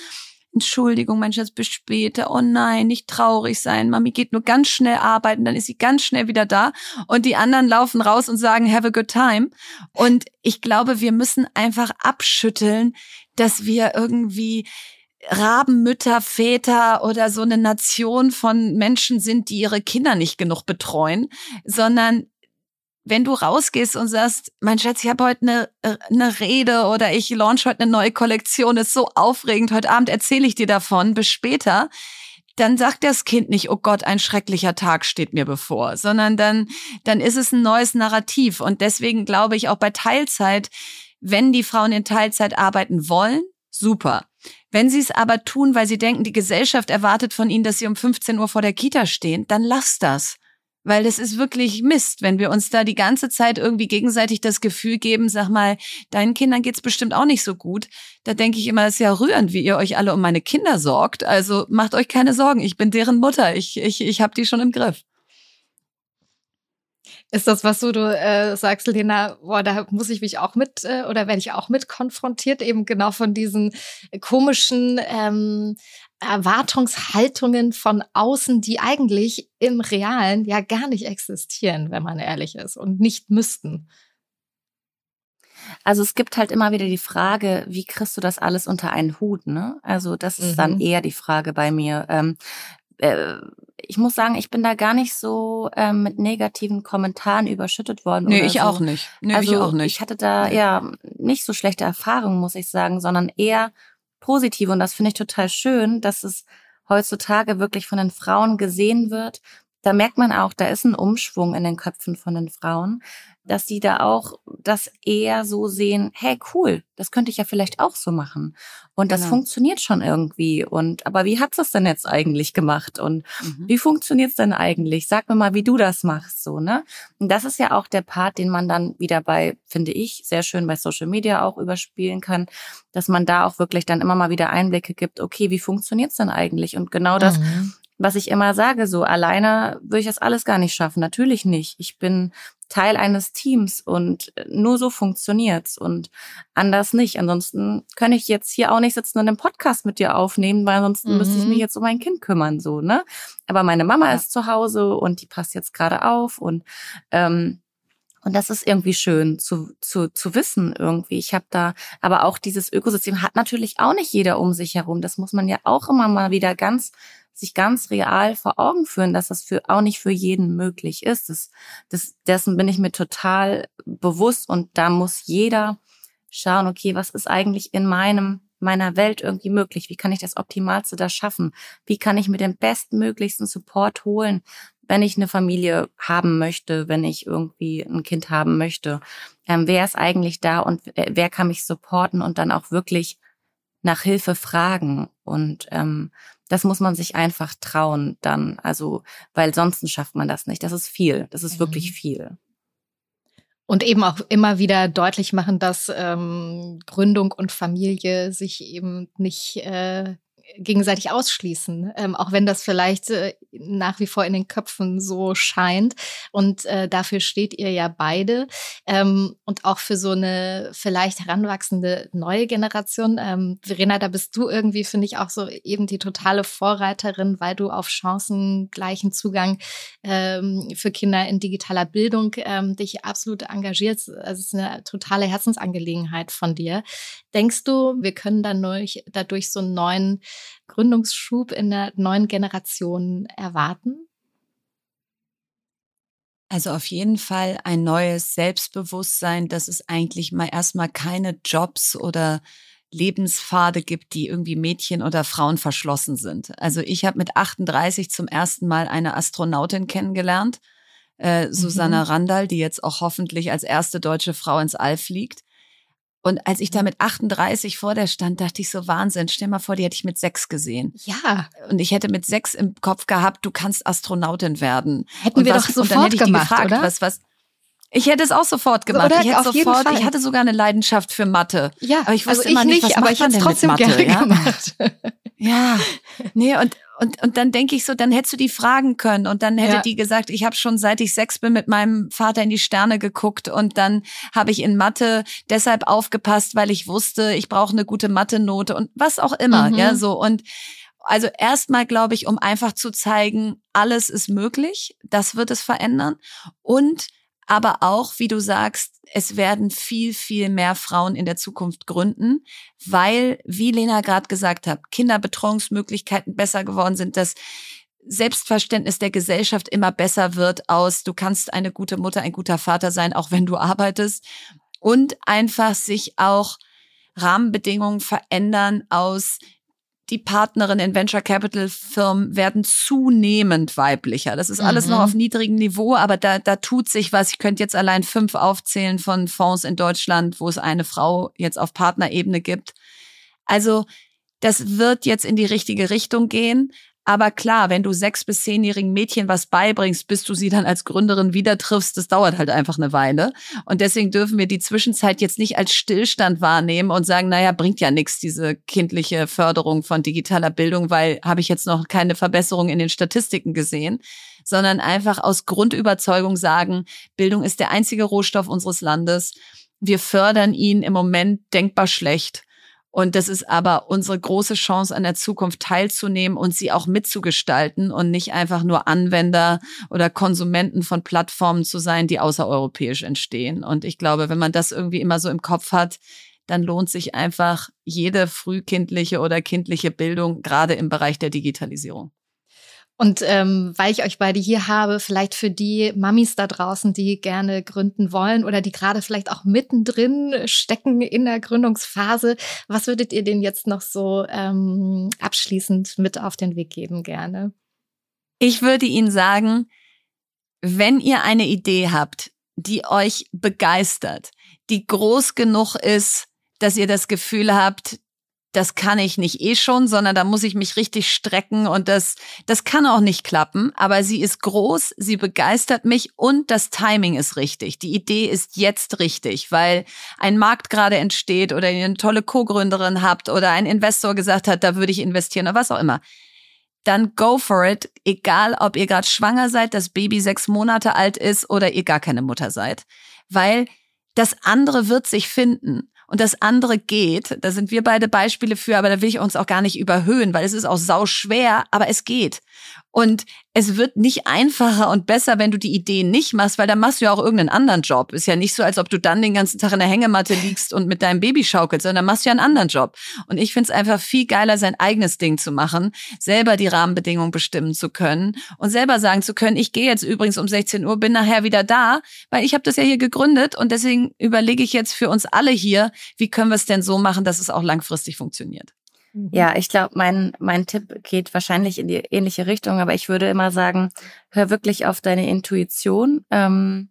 Entschuldigung, mein Schatz, bis später. Oh nein, nicht traurig sein. Mami geht nur ganz schnell arbeiten, dann ist sie ganz schnell wieder da. Und die anderen laufen raus und sagen, have a good time. Und ich glaube, wir müssen einfach abschütteln, dass wir irgendwie Rabenmütter, Väter oder so eine Nation von Menschen sind, die ihre Kinder nicht genug betreuen, sondern wenn du rausgehst und sagst, mein Schatz, ich habe heute eine, eine Rede oder ich launch heute eine neue Kollektion, ist so aufregend, heute Abend erzähle ich dir davon, bis später, dann sagt das Kind nicht, oh Gott, ein schrecklicher Tag steht mir bevor, sondern dann, dann ist es ein neues Narrativ. Und deswegen glaube ich auch bei Teilzeit, wenn die Frauen in Teilzeit arbeiten wollen, super. Wenn sie es aber tun, weil sie denken, die Gesellschaft erwartet von ihnen, dass sie um 15 Uhr vor der Kita stehen, dann lass das. Weil das ist wirklich Mist, wenn wir uns da die ganze Zeit irgendwie gegenseitig das Gefühl geben, sag mal, deinen Kindern geht's bestimmt auch nicht so gut. Da denke ich immer, es ist ja rührend, wie ihr euch alle um meine Kinder sorgt. Also macht euch keine Sorgen, ich bin deren Mutter, ich, ich, ich habe die schon im Griff.
Ist das was, wo du äh, sagst, Lena, boah, da muss ich mich auch mit äh, oder werde ich auch mit konfrontiert, eben genau von diesen komischen ähm, Erwartungshaltungen von außen, die eigentlich im Realen ja gar nicht existieren, wenn man ehrlich ist und nicht müssten.
Also es gibt halt immer wieder die Frage, wie kriegst du das alles unter einen Hut? Ne? Also das ist mhm. dann eher die Frage bei mir. Ähm, äh, ich muss sagen, ich bin da gar nicht so ähm, mit negativen Kommentaren überschüttet worden.
Nee, ich so. auch nicht. Nee,
also
ich auch nicht.
Ich hatte da ja nicht so schlechte Erfahrungen, muss ich sagen, sondern eher positive. Und das finde ich total schön, dass es heutzutage wirklich von den Frauen gesehen wird. Da merkt man auch, da ist ein Umschwung in den Köpfen von den Frauen. Dass sie da auch das eher so sehen, hey cool, das könnte ich ja vielleicht auch so machen. Und das genau. funktioniert schon irgendwie. Und aber wie hat's das denn jetzt eigentlich gemacht? Und mhm. wie funktioniert's denn eigentlich? Sag mir mal, wie du das machst, so, ne? Und das ist ja auch der Part, den man dann wieder bei, finde ich, sehr schön bei Social Media auch überspielen kann, dass man da auch wirklich dann immer mal wieder Einblicke gibt, okay, wie funktioniert's denn eigentlich? Und genau das mhm was ich immer sage, so alleine würde ich das alles gar nicht schaffen. Natürlich nicht. Ich bin Teil eines Teams und nur so funktioniert's und anders nicht. Ansonsten kann ich jetzt hier auch nicht sitzen und einen Podcast mit dir aufnehmen, weil ansonsten mhm. müsste ich mich mhm. jetzt um mein Kind kümmern, so, ne? Aber meine Mama ja. ist zu Hause und die passt jetzt gerade auf und ähm, und das ist irgendwie schön zu, zu, zu wissen irgendwie. Ich habe da, aber auch dieses Ökosystem hat natürlich auch nicht jeder um sich herum. Das muss man ja auch immer mal wieder ganz sich ganz real vor Augen führen, dass das für auch nicht für jeden möglich ist. Das, das, dessen bin ich mir total bewusst und da muss jeder schauen, okay, was ist eigentlich in meinem meiner Welt irgendwie möglich? Wie kann ich das Optimalste da schaffen? Wie kann ich mir den bestmöglichsten Support holen, wenn ich eine Familie haben möchte, wenn ich irgendwie ein Kind haben möchte? Ähm, wer ist eigentlich da und wer kann mich supporten und dann auch wirklich nach Hilfe fragen? Und ähm, das muss man sich einfach trauen dann, also, weil sonst schafft man das nicht. Das ist viel. Das ist mhm. wirklich viel.
Und eben auch immer wieder deutlich machen, dass ähm, Gründung und Familie sich eben nicht äh, gegenseitig ausschließen, ähm, auch wenn das vielleicht äh, nach wie vor in den Köpfen so scheint. Und äh, dafür steht ihr ja beide. Ähm, und auch für so eine vielleicht heranwachsende neue Generation. Ähm, Verena, da bist du irgendwie, finde ich, auch so eben die totale Vorreiterin, weil du auf chancengleichen Zugang ähm, für Kinder in digitaler Bildung ähm, dich absolut engagierst. Also es ist eine totale Herzensangelegenheit von dir. Denkst du, wir können dann dadurch, dadurch so einen neuen Gründungsschub in der neuen Generation erwarten?
Also auf jeden Fall ein neues Selbstbewusstsein, dass es eigentlich mal erstmal keine Jobs oder Lebenspfade gibt, die irgendwie Mädchen oder Frauen verschlossen sind. Also ich habe mit 38 zum ersten Mal eine Astronautin kennengelernt, äh, Susanna mhm. Randall, die jetzt auch hoffentlich als erste deutsche Frau ins All fliegt. Und als ich da mit 38 vor der stand, dachte ich so, Wahnsinn, stell mal vor, die hätte ich mit sechs gesehen.
Ja.
Und ich hätte mit sechs im Kopf gehabt, du kannst Astronautin werden.
Hätten
und
wir was, doch sofort und dann hätte ich gemacht, gefragt, oder?
was, was, ich hätte es auch sofort gemacht. Oder ich hätte sofort, ich hatte sogar eine Leidenschaft für Mathe.
Ja,
aber ich
wusste also ich immer nicht, was aber ich hätte es trotzdem Mathe, gerne ja? gemacht.
Ja, nee, und und, und dann denke ich so, dann hättest du die fragen können. Und dann hätte ja. die gesagt, ich habe schon seit ich sechs bin mit meinem Vater in die Sterne geguckt. Und dann habe ich in Mathe deshalb aufgepasst, weil ich wusste, ich brauche eine gute Mathe-Note und was auch immer, mhm. ja, so. Und also erstmal glaube ich, um einfach zu zeigen, alles ist möglich, das wird es verändern. Und aber auch, wie du sagst, es werden viel, viel mehr Frauen in der Zukunft gründen, weil, wie Lena gerade gesagt hat, Kinderbetreuungsmöglichkeiten besser geworden sind, das Selbstverständnis der Gesellschaft immer besser wird aus, du kannst eine gute Mutter, ein guter Vater sein, auch wenn du arbeitest. Und einfach sich auch Rahmenbedingungen verändern aus, die Partnerinnen in Venture Capital Firmen werden zunehmend weiblicher. Das ist alles mhm. noch auf niedrigem Niveau, aber da, da tut sich was. Ich könnte jetzt allein fünf aufzählen von Fonds in Deutschland, wo es eine Frau jetzt auf Partnerebene gibt. Also das wird jetzt in die richtige Richtung gehen. Aber klar, wenn du sechs bis zehnjährigen Mädchen was beibringst, bis du sie dann als Gründerin wieder triffst, das dauert halt einfach eine Weile. Und deswegen dürfen wir die Zwischenzeit jetzt nicht als Stillstand wahrnehmen und sagen, naja, bringt ja nichts, diese kindliche Förderung von digitaler Bildung, weil habe ich jetzt noch keine Verbesserung in den Statistiken gesehen, sondern einfach aus Grundüberzeugung sagen, Bildung ist der einzige Rohstoff unseres Landes. Wir fördern ihn im Moment denkbar schlecht. Und das ist aber unsere große Chance, an der Zukunft teilzunehmen und sie auch mitzugestalten und nicht einfach nur Anwender oder Konsumenten von Plattformen zu sein, die außereuropäisch entstehen. Und ich glaube, wenn man das irgendwie immer so im Kopf hat, dann lohnt sich einfach jede frühkindliche oder kindliche Bildung, gerade im Bereich der Digitalisierung.
Und ähm, weil ich euch beide hier habe, vielleicht für die Mamis da draußen, die gerne gründen wollen oder die gerade vielleicht auch mittendrin stecken in der Gründungsphase, was würdet ihr denen jetzt noch so ähm, abschließend mit auf den Weg geben gerne?
Ich würde Ihnen sagen, wenn ihr eine Idee habt, die euch begeistert, die groß genug ist, dass ihr das Gefühl habt, das kann ich nicht eh schon, sondern da muss ich mich richtig strecken und das, das kann auch nicht klappen. Aber sie ist groß, sie begeistert mich und das Timing ist richtig. Die Idee ist jetzt richtig, weil ein Markt gerade entsteht oder ihr eine tolle Co-Gründerin habt oder ein Investor gesagt hat, da würde ich investieren oder was auch immer. Dann go for it, egal ob ihr gerade schwanger seid, das Baby sechs Monate alt ist oder ihr gar keine Mutter seid. Weil das andere wird sich finden und das andere geht. Da sind wir beide Beispiele für, aber da will ich uns auch gar nicht überhöhen, weil es ist auch sau schwer, aber es geht. Und es wird nicht einfacher und besser, wenn du die Ideen nicht machst, weil dann machst du ja auch irgendeinen anderen Job. Ist ja nicht so, als ob du dann den ganzen Tag in der Hängematte liegst und mit deinem Baby schaukelst, sondern machst du ja einen anderen Job. Und ich finde es einfach viel geiler, sein eigenes Ding zu machen, selber die Rahmenbedingungen bestimmen zu können und selber sagen zu können, ich gehe jetzt übrigens um 16 Uhr, bin nachher wieder da, weil ich habe das ja hier gegründet und deswegen überlege ich jetzt für uns alle hier, wie können wir es denn so machen, dass es auch langfristig funktioniert.
Mhm. Ja, ich glaube, mein, mein Tipp geht wahrscheinlich in die ähnliche Richtung, aber ich würde immer sagen, hör wirklich auf deine Intuition. Ähm,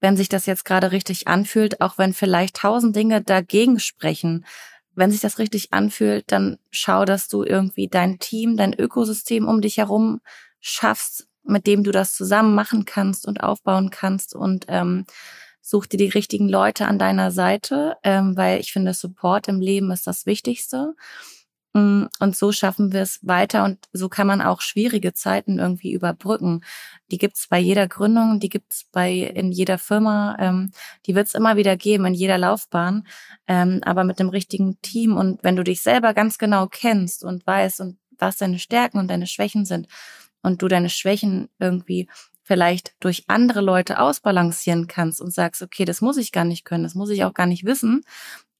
wenn sich das jetzt gerade richtig anfühlt, auch wenn vielleicht tausend Dinge dagegen sprechen, wenn sich das richtig anfühlt, dann schau, dass du irgendwie dein Team, dein Ökosystem um dich herum schaffst, mit dem du das zusammen machen kannst und aufbauen kannst und ähm, such dir die richtigen Leute an deiner Seite, ähm, weil ich finde, Support im Leben ist das Wichtigste. Mm, und so schaffen wir es weiter und so kann man auch schwierige Zeiten irgendwie überbrücken. Die gibt's bei jeder Gründung, die gibt's bei in jeder Firma, ähm, die wird's immer wieder geben in jeder Laufbahn, ähm, aber mit dem richtigen Team und wenn du dich selber ganz genau kennst und weißt und was deine Stärken und deine Schwächen sind und du deine Schwächen irgendwie vielleicht durch andere Leute ausbalancieren kannst und sagst, okay, das muss ich gar nicht können, das muss ich auch gar nicht wissen,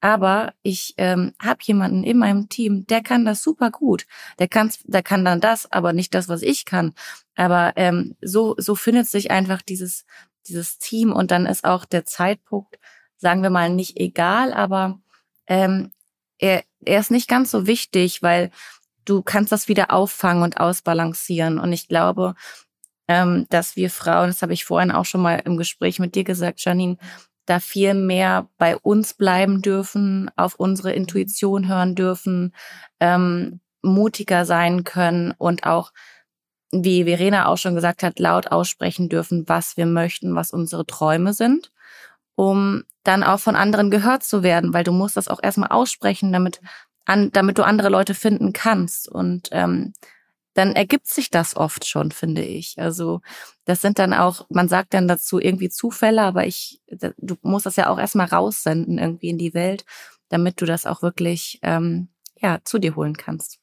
aber ich ähm, habe jemanden in meinem Team, der kann das super gut. Der kann, der kann dann das, aber nicht das, was ich kann. Aber ähm, so so findet sich einfach dieses dieses Team und dann ist auch der Zeitpunkt, sagen wir mal, nicht egal, aber ähm, er, er ist nicht ganz so wichtig, weil du kannst das wieder auffangen und ausbalancieren. Und ich glaube, ähm, dass wir Frauen, das habe ich vorhin auch schon mal im Gespräch mit dir gesagt, Janine, da viel mehr bei uns bleiben dürfen, auf unsere Intuition hören dürfen, ähm, mutiger sein können und auch, wie Verena auch schon gesagt hat, laut aussprechen dürfen, was wir möchten, was unsere Träume sind, um dann auch von anderen gehört zu werden, weil du musst das auch erstmal aussprechen, damit an, damit du andere Leute finden kannst. Und ähm, dann ergibt sich das oft schon, finde ich. Also das sind dann auch, man sagt dann dazu irgendwie Zufälle, aber ich, du musst das ja auch erstmal raussenden irgendwie in die Welt, damit du das auch wirklich ähm, ja zu dir holen kannst.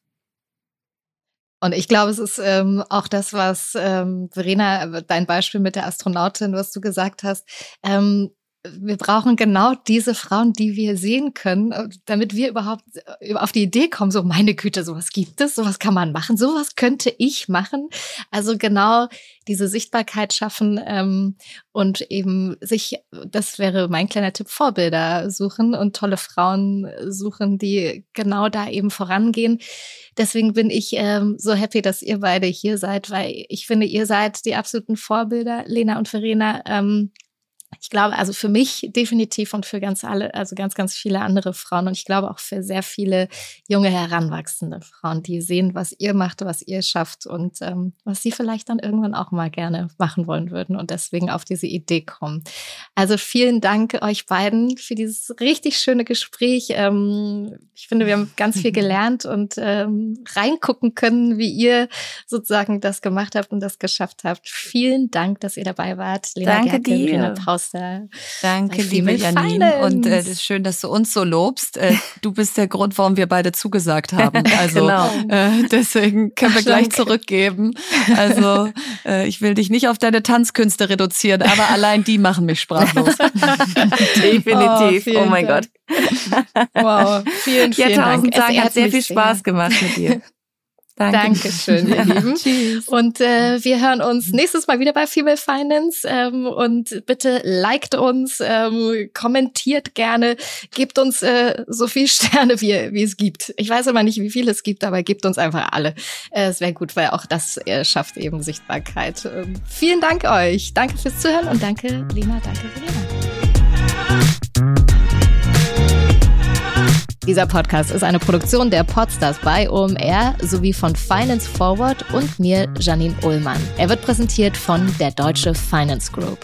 Und ich glaube, es ist ähm, auch das, was ähm, Verena, dein Beispiel mit der Astronautin, was du gesagt hast. Ähm, wir brauchen genau diese Frauen, die wir sehen können, äh, damit wir überhaupt äh, auf die Idee kommen, so meine Güte, sowas gibt es, sowas kann man machen, sowas könnte ich machen. Also genau diese Sichtbarkeit schaffen ähm, und eben sich, das wäre mein kleiner Tipp, Vorbilder suchen und tolle Frauen suchen, die genau da eben vorangehen. Deswegen bin ich ähm, so happy, dass ihr beide hier seid, weil ich finde, ihr seid die absoluten Vorbilder, Lena und Verena. Ähm, ich glaube, also für mich definitiv und für ganz alle, also ganz, ganz viele andere Frauen und ich glaube auch für sehr viele junge, heranwachsende Frauen, die sehen, was ihr macht, was ihr schafft und ähm, was sie vielleicht dann irgendwann auch mal gerne machen wollen würden und deswegen auf diese Idee kommen. Also vielen Dank euch beiden für dieses richtig schöne Gespräch. Ähm, ich finde, wir haben ganz viel gelernt und ähm, reingucken können, wie ihr sozusagen das gemacht habt und das geschafft habt. Vielen Dank, dass ihr dabei wart.
Lena Danke Gerke, dir.
Auster. Danke, liebe Janine. Und äh, es ist schön, dass du uns so lobst. Äh, du bist der Grund, warum wir beide zugesagt haben. Also genau. äh, deswegen können wir gleich zurückgeben. Also äh, ich will dich nicht auf deine Tanzkünste reduzieren, aber allein die machen mich sprachlos.
Definitiv. Oh, oh mein Dank. Gott.
Wow. Vielen, vielen
ja, tausend Dank. Dank. Es hat sehr viel Spaß gemacht mit dir. Danke.
Dankeschön, ihr Lieben. Tschüss. Und äh, wir hören uns nächstes Mal wieder bei Female Finance. Ähm, und bitte liked uns, ähm, kommentiert gerne, gebt uns äh, so viel Sterne, wie, wie es gibt. Ich weiß immer nicht, wie viele es gibt, aber gebt uns einfach alle. Äh, es wäre gut, weil auch das äh, schafft eben Sichtbarkeit. Ähm, vielen Dank euch. Danke fürs Zuhören und danke, Lena, danke, Verena. Dieser Podcast ist eine Produktion der Podstars bei OMR sowie von Finance Forward und mir, Janine Ullmann. Er wird präsentiert von der Deutsche Finance Group.